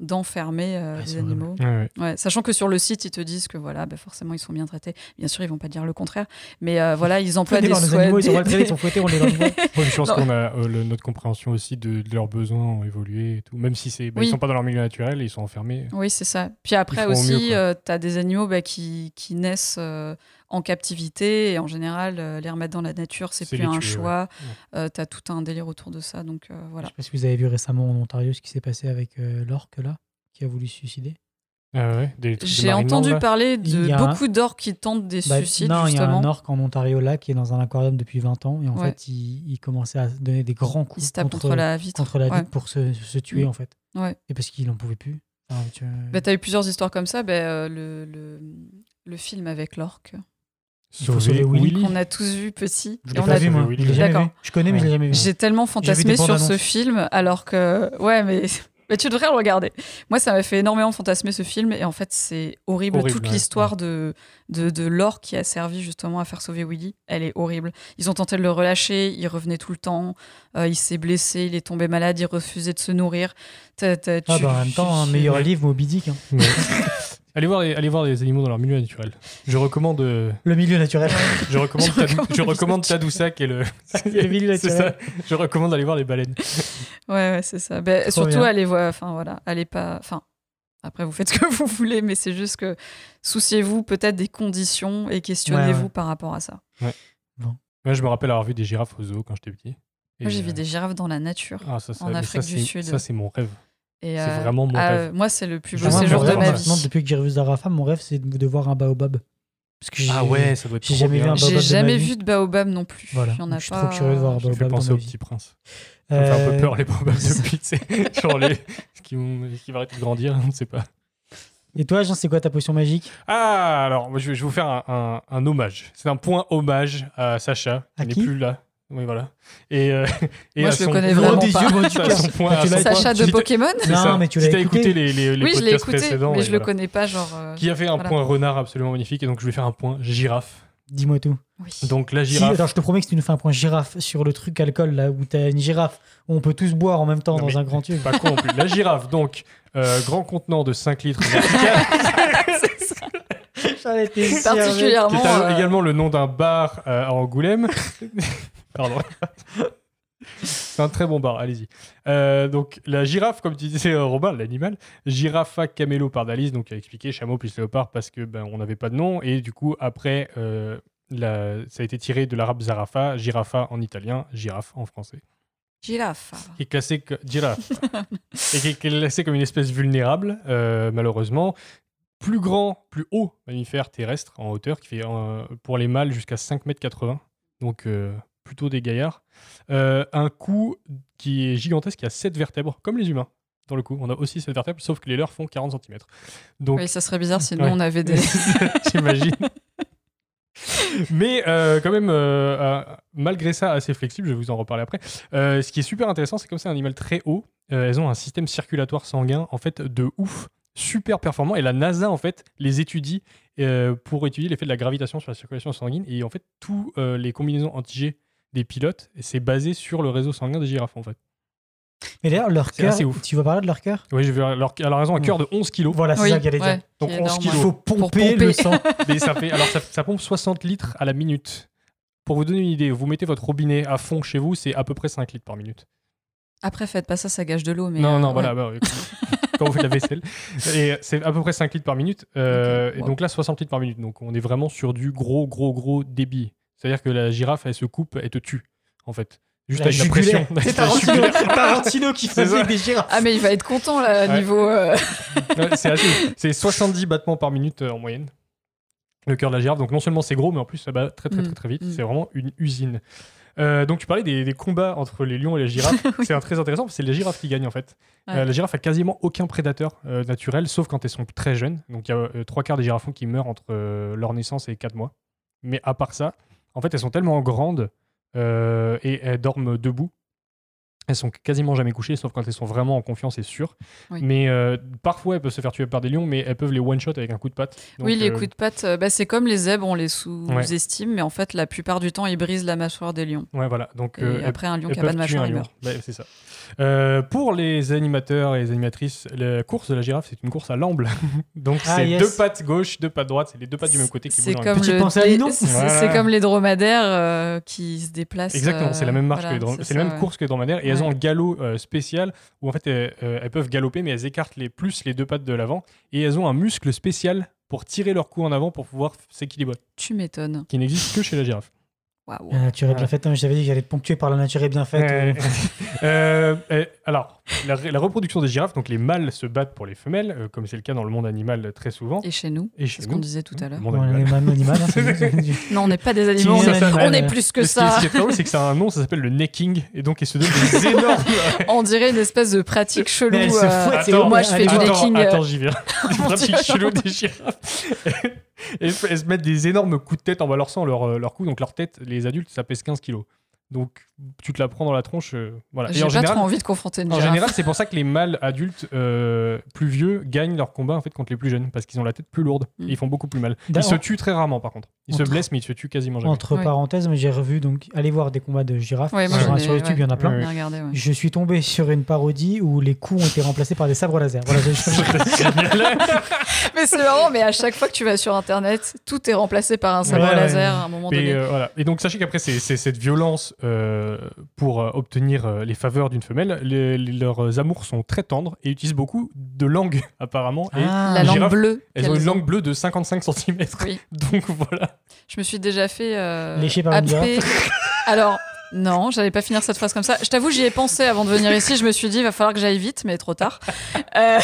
d'enfermer euh, les animaux. Ouais, ouais. Ouais, sachant que sur le site, ils te disent que voilà, bah, forcément, ils sont bien traités. Bien sûr, ils vont pas dire le contraire, mais euh, voilà, ils emploient des souhaits. animaux, ils sont des- mal traités, ils sont fouettés, on les. Ouais, je pense qu'on a euh, le- notre compréhension aussi de, de leurs besoins ont évolué et tout. Même si c'est, bah, Oui. ils sont pas dans leur milieu naturel, ils sont enfermés. Oui, c'est ça. Puis après aussi, quoi. tu as des animaux bah, qui, qui naissent euh, en captivité et en général, euh, les remettre dans la nature, c'est plus un tuer, choix. Ouais. tu as tout un délire autour de ça, donc euh, voilà. Je sais pas si vous avez vu récemment en Ontario ce qui s'est passé avec euh, l'orque là, qui a voulu se suicider. Ah ouais, J'ai entendu là. parler de un- beaucoup d'orques qui tentent des Bah, suicides, non, il y a un orque en Ontario là qui est dans un aquarium depuis 20 ans et en Ouais. fait il, il commençait à donner des grands coups Il se tape contre la vitre. contre la Ouais. vitre pour se, se tuer Mm. en fait. Ouais. Et parce qu'il en pouvait plus. Enfin, tu- Bah, t'as eu plusieurs histoires comme ça. Bah, euh, le, le, le film avec l'orque. Sauver Willy. Qu'on a tous vu petit. Je Et l'ai on pas a- vu, moi. D'accord. Je connais, mais je l'ai jamais vu. J'ai tellement fantasmé sur ce film, alors que. Ouais, mais. mais tu devrais le regarder. Moi, ça m'a fait énormément fantasmer ce film, et en fait, c'est horrible. Horrible, Toute ouais, l'histoire de, de, de l'orque qui a servi justement à faire sauver Willy, elle est horrible. Ils ont tenté de le relâcher, il revenait tout le temps, euh, il s'est blessé, il est tombé malade, il refusait de se nourrir. Ah tu- bah en même temps, un meilleur livre, Moby Dick. hein. Ouais. allez, voir les, allez voir les animaux dans leur milieu naturel. Je recommande. euh, Le milieu naturel. Je recommande, Je Tadou- recommande je le recommande Tadoussac et le. Le milieu C'est ça. naturel. Je recommande d'aller voir les baleines. Ouais, ouais, c'est ça. Ben, Trop surtout, bien. allez voir. Enfin, voilà. Allez pas. Enfin, après, vous faites ce que vous voulez, mais c'est juste que souciez-vous peut-être des conditions et questionnez-vous Ouais, ouais. par rapport à ça. Ouais. Bon. Moi, je me rappelle avoir vu des girafes au zoo quand j'étais petit. Et, Moi, j'ai euh, vu des girafes dans la nature, ah, ça, ça- en mais Afrique ça, du c'est- Sud. Ça, c'est mon rêve. Et, C'est euh, vraiment mon ah, rêve. euh, moi, c'est le plus beau mon séjour de rêve, ma maintenant, vie. Depuis que j'ai revu Zarafa, mon rêve, c'est de, de voir un baobab. Parce que Ah ouais, ça doit être J'ai trop jamais bien. vu un baobab. J'ai de jamais ma vie. vu de baobab non plus. Voilà. Il y en a Je suis pas. trop curieux de voir un baobab. dans penser ma au petit prince. Ça me fait un peu Euh, peur les baobabs depuis, tu. Genre les. qui, vont- qui va arrêter de grandir, on ne sait pas. Et toi, Jean, c'est quoi ta potion magique? Ah, alors, je vais, je vais vous faire un, un- un hommage. C'est un point hommage à Sacha, À qui? n'est plus là. Oui, voilà. Et, euh, et Moi, je le connais vraiment pas. Sacha de Pokémon Non, mais tu l'as écouté. écouté les, les, les Oui, je l'ai écouté, précédents. mais je le voilà. connais pas, genre. euh, Qui a fait un voilà. point renard absolument magnifique, et donc je vais faire un point girafe. Dis-moi tout. Oui. Donc la Si, girafe. attends, je te promets que si tu nous fais un point girafe sur le truc alcool, là, où t'as une girafe, où on peut tous boire en même temps Non, dans un grand tube. Pas con plus. La girafe, donc, euh, grand contenant de 5 litres vertical, J'en étais sûr, qui Particulièrement. est un- euh, également le nom d'un bar euh, à Angoulême. Pardon. C'est un très bon bar, allez-y. Euh, donc la girafe, comme tu disais euh, Robin, l'animal, Giraffa camélopardalis, donc a expliqué chameau plus léopard parce que ben, on n'avait pas de nom et du coup après euh, la- ça a été tiré de l'arabe zarafa, giraffa en italien, girafe en français, Girafe. qui est classé que girafe et qui est classé comme une espèce vulnérable euh, malheureusement. Plus grand, plus haut mammifère terrestre en hauteur, qui fait pour les mâles jusqu'à 5,80 m, donc plutôt des gaillards. Euh, un cou qui est gigantesque, qui a 7 vertèbres, comme les humains. Dans le cou, on a aussi 7 vertèbres, sauf que les leurs font 40 cm. Donc, Oui, ça serait bizarre si nous, Ouais. on avait des. J'imagine. Mais euh, quand même, euh, malgré ça, assez flexible, je vais vous en reparler après. Ce qui est super intéressant, c'est comme c'est un animal très haut, elles ont un système circulatoire sanguin, en fait, de ouf, super performant. Et la NASA, en fait, les étudie euh, pour étudier l'effet de la gravitation sur la circulation sanguine. Et en fait, tous euh, les combinaisons anti-G des pilotes, c'est basé sur le réseau sanguin des girafes, en fait. Mais d'ailleurs, leur C'est cœur, tu vas parler de leur cœur? Oui, je vais alors, alors raison, un cœur de 11 kilos. Voilà, c'est Oui, ça qu'elle allait ouais, dire. Donc qui est 11 énorme, kilos. Il faut pomper, pomper. le sang. Mais ça fait, alors ça, ça pompe 60 litres à la minute. Pour vous donner une idée, vous mettez votre robinet à fond chez vous, c'est à peu près 5 litres par minute. Après, faites pas ça, ça gâche de l'eau. Mais non, euh, non, ouais. voilà, bah, ouais, quand vous faites la vaisselle. Et c'est à peu près 5 litres par minute. euh, Et wow. donc là, 60 litres par minute. Donc on est vraiment sur du gros, gros, gros débit. C'est-à-dire que la girafe, elle se coupe, elle te tue, en fait. Juste La avec la pression. C'est Tarantino, qui faisait des girafes. Ah, mais il va être content là, Ouais. niveau. euh, c'est assez- c'est 70 battements par minute euh, en moyenne. Le cœur de la girafe. Donc non seulement c'est gros, mais en plus ça bat très très très Mm, très vite. mm. C'est vraiment une usine. Euh, donc tu parlais des, des combats entre les lions et les girafes. C'est très intéressant parce que c'est les girafes qui gagnent en fait. Ouais. Euh, la girafe a quasiment aucun prédateur euh, naturel, sauf quand elles sont très jeunes. Donc il y a euh, trois quarts des girafons qui meurent entre euh, leur naissance et 4 mois. Mais à part ça, en fait elles sont tellement grandes euh, et elles dorment debout. Elles sont quasiment jamais couchées, sauf quand elles sont vraiment en confiance et sûres. Oui. Mais euh, parfois, elles peuvent se faire tuer par des lions, mais elles peuvent les one-shot avec un coup de patte. oui, les euh, coups de patte, euh, bah, c'est comme les zèbres, on les sous-estime, mais en fait, la plupart du temps, ils brisent la mâchoire des lions. Ouais, voilà. Donc, Et euh, après, un lion qui a pas de mâchoire, il meurt. Ouais, c'est ça. Euh, pour les animateurs et les animatrices, la course de la girafe, c'est une course à l'amble. Donc, Ah, c'est yes. deux pattes gauche, deux pattes droite, c'est les deux pattes du même côté qui C'est bougent comme, le- Linon c'est- Voilà. c'est comme les dromadaires euh, qui se déplacent. Exactement, c'est la même marche que voilà, les drom- c'est la même course que les dromadaires elles ont galop euh, spécial où en fait elles, euh, elles peuvent galoper mais elles écartent les plus les deux pattes de l'avant et elles ont un muscle spécial pour tirer leur cou en avant pour pouvoir s'équilibrer Tu m'étonnes. qui n'existe que chez la girafe. Waouh. La nature est bien Ouais. faite. hein, J'avais dit que j'allais te ponctuer par la nature est bien faite. Euh, euh. euh, euh, alors, la, la reproduction des girafes, donc les mâles se battent pour les femelles, euh, comme c'est le cas dans le monde animal très souvent. Et chez nous, Et chez c'est ce nous. qu'on disait tout à l'heure. Le monde Bon, animal. hein, Non, on n'est pas des animaux, on est, animal. on est plus que est- ça. Ce qui est drôle, c'est que ça a un nom, ça s'appelle le necking, et donc il se donne des énormes. On dirait une espèce de pratique chelou. Euh, fouette, c'est Attends, moi, je fais du necking. Attends, j'y viens. Des pratiques cheloues des girafes. Et elles se mettent des énormes coups de tête en balançant leur, euh, leur cou. Donc leur tête, les adultes, ça pèse 15 kilos. Donc tu te la prends dans la tronche. euh, voilà. J'ai pas général, trop envie de confronter une en girafe. général, c'est pour ça que les mâles adultes euh, plus vieux gagnent leur combat en fait contre les plus jeunes parce qu'ils ont la tête plus lourde Mm. et ils font beaucoup plus mal. Ils se tuent très rarement par contre. Ils se blessent mais ils se tuent quasiment jamais. Entre parenthèses, j'ai revu donc allez voir des combats de girafes Ouais, moi, sur, YouTube, il y en a plein. Ouais, regardé. Je suis tombé sur une parodie où les coups ont été remplacés par des sabres laser. Voilà, je- Mais c'est marrant, mais à chaque fois que tu vas sur internet, tout est remplacé par un sabre Ouais, ouais. laser à un moment Et, donné. euh, voilà. et donc sachez qu'après c'est cette violence euh, pour euh, obtenir euh, les faveurs d'une femelle, les- les- leurs amours sont très tendres et utilisent beaucoup de langue apparemment. Et Ah. La langue bleue. Elles ont une langue bleue de 55 cm. Oui. Donc voilà. Je me suis déjà fait euh, Lécher par une happer. Alors, Non, j'allais pas finir cette phrase comme ça. Je t'avoue, j'y ai pensé avant de venir ici. Je me suis dit, il va falloir que j'aille vite, mais trop tard. Euh,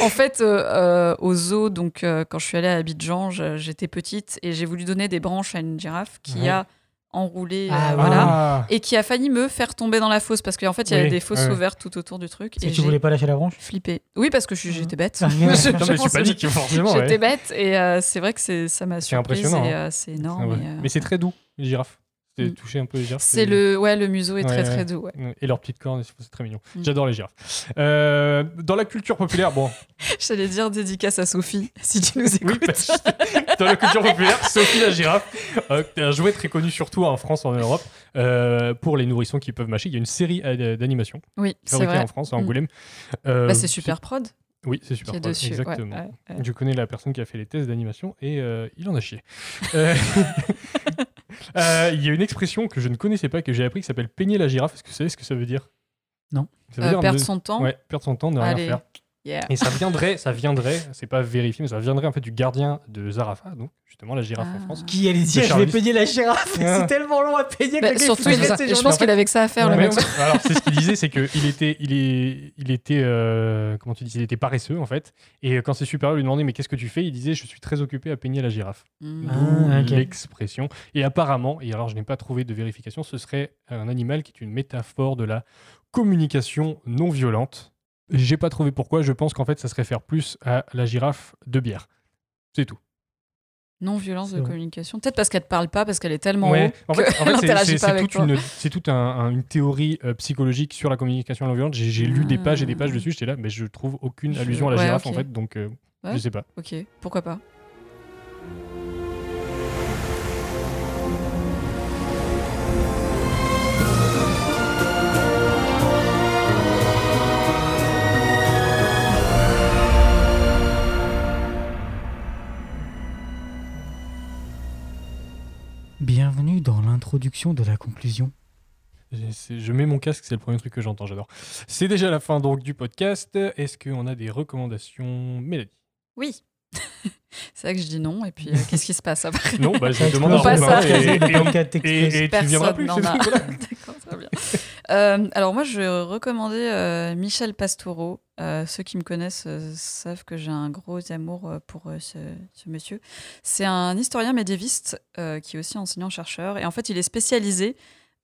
en fait, euh, au zoo, donc euh, quand je suis allée à Abidjan, j'étais petite et j'ai voulu donner des branches à une girafe qui Ouais. a enroulé, euh, Ah, voilà, Ah. et qui a failli me faire tomber dans la fosse parce qu'en fait, il y avait Oui, des fosses ouais. ouvertes tout autour du truc. Et tu j'ai voulais pas lâcher la branche? flippé. Oui, parce que je suis- j'étais bête. Ah, Non, mais je paniques, forcément. ouais. J'étais bête et euh, c'est vrai que c'est- ça m'a C'est surprise impressionnant, et hein. euh, c'est Ah énorme. ouais. et, euh, Mais c'est très doux, les girafes. Mm. toucher un peu les girafes. c'est le, ouais, le museau est très Ouais, très doux. ouais. Et leurs petites cornes, c'est très mignon. Mm. J'adore les girafes. Euh, dans la culture populaire, bon, J'allais dire dédicace à Sophie, si tu nous écoutes. oui, que dans la culture populaire, Sophie la girafe, euh, un jouet très connu surtout en France, en Europe, euh, pour les nourrissons qui peuvent mâcher. Il y a une série euh, d'animation Oui, c'est vrai. en France, à Mm. Angoulême. Bah, c'est super prod. Oui, c'est super. qui est prod, dessus, ouais, exactement. ouais, ouais. Je connais la personne qui a fait les tests d'animation et euh, il en a chié. Euh, euh, Il y a une expression que je ne connaissais pas, que j'ai appris, qui s'appelle peigner la girafe. Est-ce que vous savez ce que ça veut dire? Non. Ça veut Euh, dire perdre ne- son temps Ouais, perdre son temps, ne rien Allez. faire. Yeah. Et ça viendrait, ça viendrait, c'est pas vérifié, mais ça viendrait en fait du gardien de Zarafa, donc justement la girafe en Ah. France. Qui allait dire, je vais peigner la girafe Ah. C'est tellement long à peigner Bah, que surtout, il- je pense qu'il avait que ça à faire, le mec. ouais. Alors c'est ce qu'il disait, c'est qu'il était, il est, il était, euh, comment tu dis, il était paresseux en fait. Et quand ses supérieurs lui demandaient mais qu'est-ce que tu fais, il disait je suis très occupé à peigner la girafe. Mm. D'où Ah. L'expression. Et apparemment, et alors je n'ai pas trouvé de vérification, ce serait un animal qui est une métaphore de la communication non violente. J'ai pas trouvé pourquoi. Je pense qu'en fait ça se réfère plus à la girafe de bière. C'est tout. Non-violence de communication. Peut-être parce qu'elle te parle pas, parce qu'elle est tellement Ouais, haut en fait, en qu'elle fait, c'est- n'interagit c'est pas c'est avec toute, toi. une, c'est toute un- un- une théorie euh, psychologique sur la communication non violente. J'ai j'ai lu des pages et des pages dessus, j'étais là, mais je trouve aucune Je- allusion à la ouais, girafe en fait, donc euh, Ouais. je sais pas. Ok, pourquoi pas Bienvenue dans l'introduction de la conclusion. Je mets mon casque, c'est le premier truc que j'entends, j'adore. C'est déjà la fin donc du podcast. Est-ce qu'on a des recommandations, Mélanie? Oui. c'est vrai que je dis non, et puis euh, qu'est-ce qui se passe après? Non, bah, je Ça demande à Robin et, et, et- et tu Personne viendras plus. n'en c'est a. D'accord, très bien. Euh, alors moi, je vais recommander euh, Michel Pastoureau. Euh, ceux qui me connaissent savent que j'ai un gros amour pour ce, ce monsieur. C'est un historien médiéviste qui est aussi enseignant-chercheur. Et en fait, il est spécialisé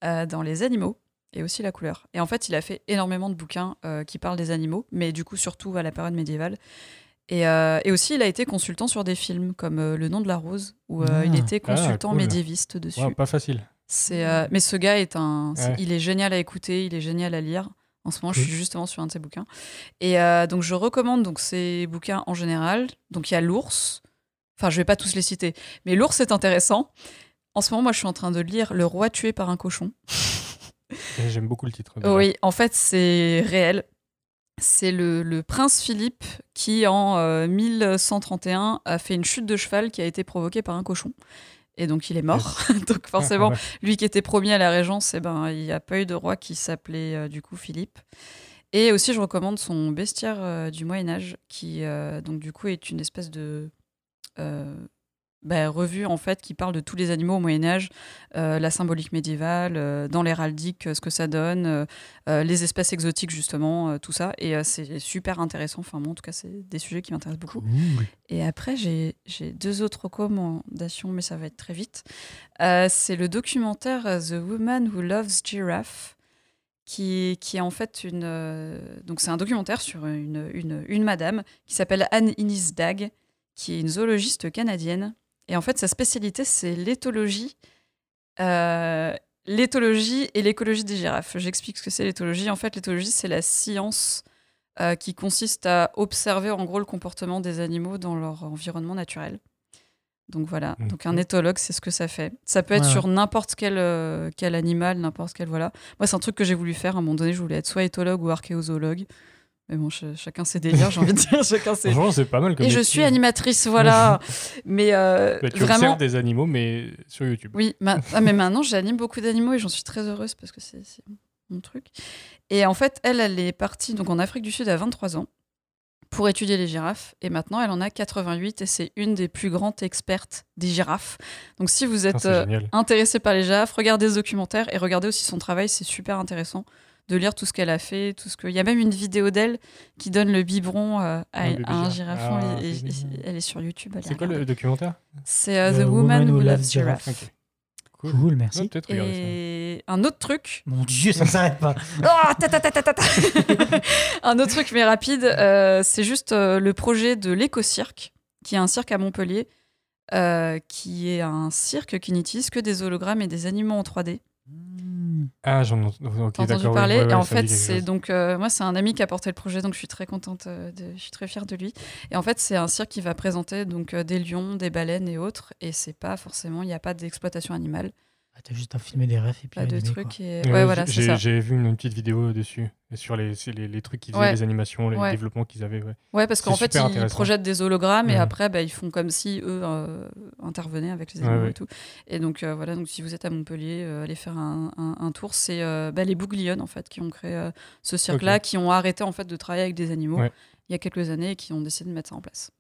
dans les animaux et aussi la couleur. Et en fait, il a fait énormément de bouquins qui parlent des animaux, mais du coup, surtout à la période médiévale. Et, euh, et aussi, il a été consultant sur des films comme euh, Le nom de la rose, où euh, Ah. il était Ah, consultant cool. médiéviste dessus. Ouais, pas facile. C'est, euh, mais ce gars est un, c'est- Ouais. il est génial à écouter, il est génial à lire. En ce moment, je Cool. suis justement sur un de ses bouquins. Et euh, donc, je recommande donc ces bouquins en général. Donc, il y a l'ours. Enfin, je vais pas tous les citer, mais l'ours est intéressant. En ce moment, moi, je suis en train de lire Le roi tué par un cochon. J'aime beaucoup le titre. déjà. Oui, en fait, c'est réel. C'est le, le prince Philippe qui, en euh, 1131, a fait une chute de cheval qui a été provoquée par un cochon. Et donc, il est mort. donc, forcément, lui qui était premier à la régence, eh ben, il n'y a pas eu de roi qui s'appelait euh, du coup Philippe. Et aussi, je recommande son bestiaire euh, du Moyen-Âge, qui, euh, donc, du coup, est une espèce de. Bah, revue en fait qui parle de tous les animaux au Moyen Âge, euh, la symbolique médiévale, euh, dans l'héraldique, euh, ce que ça donne, euh, les espèces exotiques justement, tout ça. Et c'est super intéressant. Enfin moi en tout cas c'est des sujets qui m'intéressent beaucoup. Et après j'ai deux autres recommandations, mais ça va être très vite. C'est le documentaire The Woman Who Loves Giraffe. Qui, qui est en fait une. donc, c'est un documentaire sur une, une, une madame qui s'appelle Anne Innis Dag, qui est une zoologiste canadienne. Et en fait, sa spécialité, c'est l'éthologie. Euh, l'éthologie et l'écologie des girafes. J'explique ce que c'est l'éthologie. En fait, l'éthologie, c'est la science euh, qui consiste à observer en gros le comportement des animaux dans leur environnement naturel. Donc voilà. Donc un éthologue, c'est ce que ça fait. Ça peut être Ouais, sur n'importe quel, euh, quel animal, n'importe quel voilà. Moi, c'est un truc que j'ai voulu faire. À un moment donné, je voulais être soit éthologue ou archéozoologue. Mais bon, ch- chacun ses délires, j'ai envie de dire. Chacun ses... Franchement, c'est pas mal comme Et je suis animatrice, voilà. mais euh, Bah, tu vraiment. observes des animaux, mais sur YouTube. Oui, ma- ah, mais maintenant j'anime beaucoup d'animaux et j'en suis très heureuse parce que c'est mon truc. Et en fait, elle, elle est partie donc en Afrique du Sud à 23 ans pour étudier les girafes. Et maintenant, elle en a 88 et c'est une des plus grandes expertes des girafes. Donc, si vous êtes euh, intéressé par les girafes, regardez ce documentaire et regardez aussi son travail. C'est super intéressant de lire tout ce qu'elle a fait. Tout ce que... Il y a même une vidéo d'elle qui donne le biberon euh, à, Un à un girafe. girafon. Ah, et- et- elle est sur YouTube. C'est quoi le documentaire? C'est euh, The, Woman Who Loves Giraffe. Cool, merci. Et un autre truc. Mon Dieu, ça ne s'arrête pas. Oh, ta, ta, ta, ta, ta, ta. un autre truc, mais rapide, euh, c'est juste euh, le projet de l'éco-cirque, qui est un cirque à Montpellier, euh, qui est un cirque qui n'utilise que des hologrammes et des animaux en 3D. ça. Ah, j'en ai entendu parler ouais, ouais, Et en fait, c'est donc euh, moi, c'est un ami qui a porté le projet, donc je suis très contente, euh, de, je suis très fière de lui. Et en fait, c'est un cirque qui va présenter donc euh, des lions, des baleines et autres, et c'est pas forcément, il n'y a pas d'exploitation animale, Ah, T'as juste à filmer des refs et puis pas de animer, trucs. quoi. Et... Ouais, Ouais, voilà, c'est j'ai ça. j'ai vu une petite vidéo dessus sur les, les, les trucs qu'ils faisaient, Ouais. les animations, les Ouais. développements qu'ils avaient. Ouais, Ouais, parce C'est qu'en fait, ils projettent des hologrammes et après, bah, ils font comme si eux euh, intervenaient avec les animaux ouais. et tout. Et donc, euh, voilà, donc si vous êtes à Montpellier, euh, allez faire un, un- un tour. C'est euh, bah, les Bouglione, en fait, qui ont créé euh, ce cirque-là, qui ont arrêté, en fait, de travailler avec des animaux Ouais. il y a quelques années et qui ont décidé de mettre ça en place.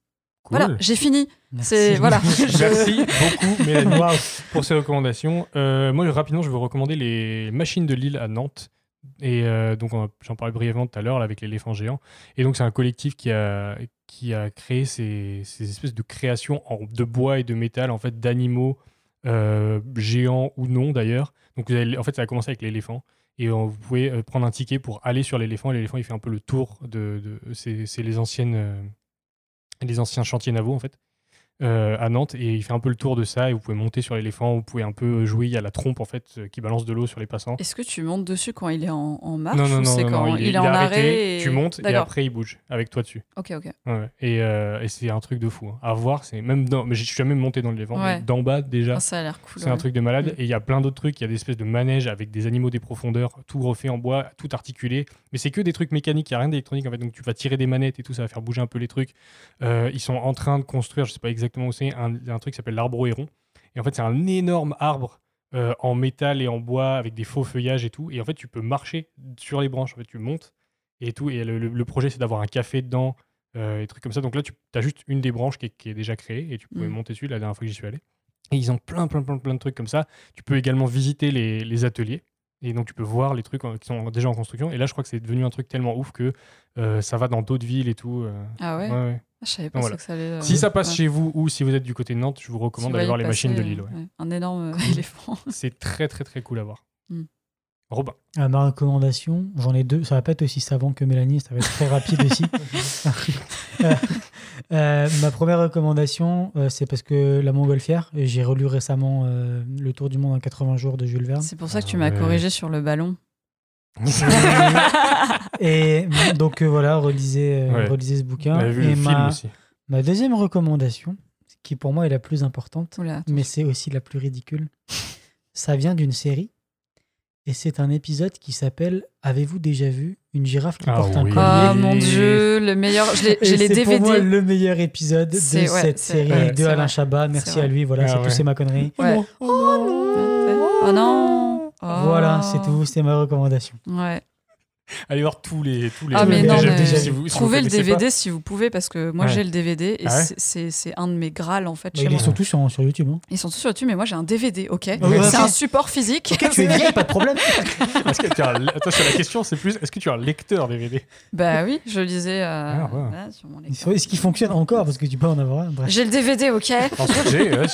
Cool. Voilà, j'ai fini. Merci. Voilà. Je- Merci beaucoup, Mélanie, pour ces recommandations. Euh, moi, rapidement, je veux recommander les machines de Lille à Nantes. Et euh, donc, on- j'en parlais brièvement tout à l'heure avec l'éléphant géant. Et donc, c'est un collectif qui a, qui a créé ces, ces espèces de créations en, de bois et de métal, en fait, d'animaux euh, géants ou non d'ailleurs. Donc, vous avez- en fait, ça a commencé avec l'éléphant. Et vous pouvez prendre un ticket pour aller sur l'éléphant. Et l'éléphant, il fait un peu le tour de. c'est les anciennes. Les anciens chantiers navaux, en fait euh, à Nantes et il fait un peu le tour de ça et vous pouvez monter sur l'éléphant, vous pouvez un peu jouer, il y a la trompe en fait euh, qui balance de l'eau sur les passants. Est-ce que tu montes dessus quand il est en, en marche non, non, ou c'est quand non, il, est, il en arrêté, arrêt et... tu montes et après il bouge avec toi dessus. Ok, ok. Ouais. Et, euh, et c'est un truc de fou. hein. À voir, c'est même dans... mais je suis jamais monté dans l'éléphant, Ouais. d'en bas déjà. Ah, ça a l'air cool. C'est un truc de malade. Mm. Et il y a plein d'autres trucs. Il y a des espèces de manèges avec des animaux des profondeurs, tout refait en bois, tout articulé. Mais c'est que des trucs mécaniques. Il n'y a rien d'électronique en fait. Donc tu vas tirer des manettes et tout, ça va faire bouger un peu les trucs. Euh, ils sont en train de construire, je sais pas exactement où c'est, un, un truc qui s'appelle l'arbre héron. Et en fait, c'est un énorme arbre euh, en métal et en bois avec des faux feuillages et tout. Et en fait, tu peux marcher sur les branches. En fait, tu montes et tout. Et le, le- le projet, c'est d'avoir un café dedans euh, et trucs comme ça. Donc là, tu as juste une des branches qui est, qui est déjà créée et tu pouvais Mm. monter dessus la dernière fois que j'y suis allé. Et ils ont plein, plein, plein, plein de trucs comme ça. Tu peux également visiter les, les ateliers. Et donc, tu peux voir les trucs qui sont déjà en construction. Et là, je crois que c'est devenu un truc tellement ouf que euh, ça va dans d'autres villes et tout. Ah ouais, ouais. Je savais pas Donc ça voilà. que ça allait. euh, Si ça passe ouais. chez vous ou si vous êtes du côté de Nantes, je vous recommande d'aller voir les machines de Lille. ouais. ouais. Un énorme euh, éléphant. C'est très, très, très cool à voir. Mm. Robin. Ah, ma recommandation, j'en ai deux. Ça va pas être aussi savant que Mélanie, ça va être très rapide aussi. Euh, euh, ma première recommandation, euh, c'est parce que La Montgolfière, j'ai relu récemment euh, Le Tour du monde en 80 jours de Jules Verne. C'est pour ça que tu Ah m'as ouais. corrigé sur le ballon. Et donc euh, voilà, relisez, euh, Ouais. relisez ce bouquin. Vu et le film ma, aussi. ma deuxième recommandation, qui pour moi est la plus importante, Oula, mais c'est aussi la plus ridicule, ça vient d'une série. Et c'est un épisode qui s'appelle Avez-vous déjà vu une girafe qui Ah porte un collier? Oh mon dieu, le meilleur. je l'ai- Et J'ai les c'est pour moi DVD. le meilleur épisode de ouais, cette série ouais, de Alain vrai. Chabat. Merci à lui. Voilà, Ah c'est ouais. tout, c'est ma connerie. Ouais. Oh non. Oh. Voilà, c'est tout, c'est ma recommandation. Ouais. Allez voir tous les. Tous les Ah mais non, mais vu, si vous- si vous trouvez le DVD pas. si vous pouvez parce que moi Ouais. j'ai le DVD et Ah ouais c'est- un de mes grâles en fait Bah, chez il est moi. surtout sur, sur YouTube. hein. Ils sont tous sur YouTube mais moi j'ai un DVD, ok? Ouais, C'est un support physique. Ok, tu es vieille, pas de problème. Est-ce que tu as un- Attention, la question, c'est plus est-ce que tu as un lecteur DVD bah oui, je lisais euh, Ah, ouais. sur mon lecteur. Est-ce qu'il fonctionne encore? Parce que tu peux en avoir un. Bref. J'ai le DVD, ok j'ai. euh,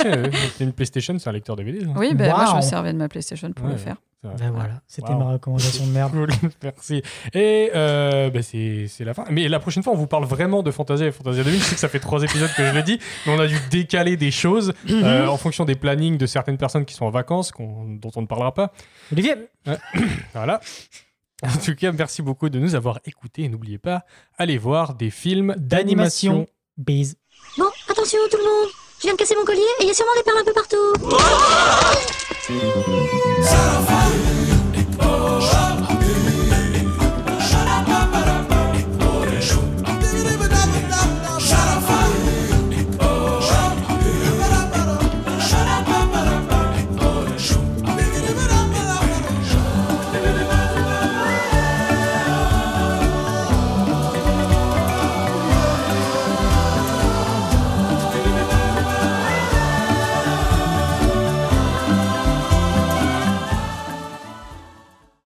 j'ai une PlayStation, c'est un lecteur DVD. Oui, bah, moi je me servais de ma PlayStation pour Ouais, le faire. Ben voilà, c'était Wow. ma recommandation de merde. Cool, merci. Et euh, bah, c'est c'est la fin. Mais la prochaine fois, on vous parle vraiment de Fantasia et Fantasia 2000. Je sais que ça fait trois épisodes que je le dis, mais on a dû décaler des choses Mhm. euh, en fonction des plannings de certaines personnes qui sont en vacances, qu'on- dont on ne parlera pas. Olivier Voilà. En tout cas, merci beaucoup de nous avoir écoutés. Et n'oubliez pas, allez voir des films d'animation. Bise. Bon, attention tout le monde je viens de casser mon collier et il y a sûrement des perles un peu partout.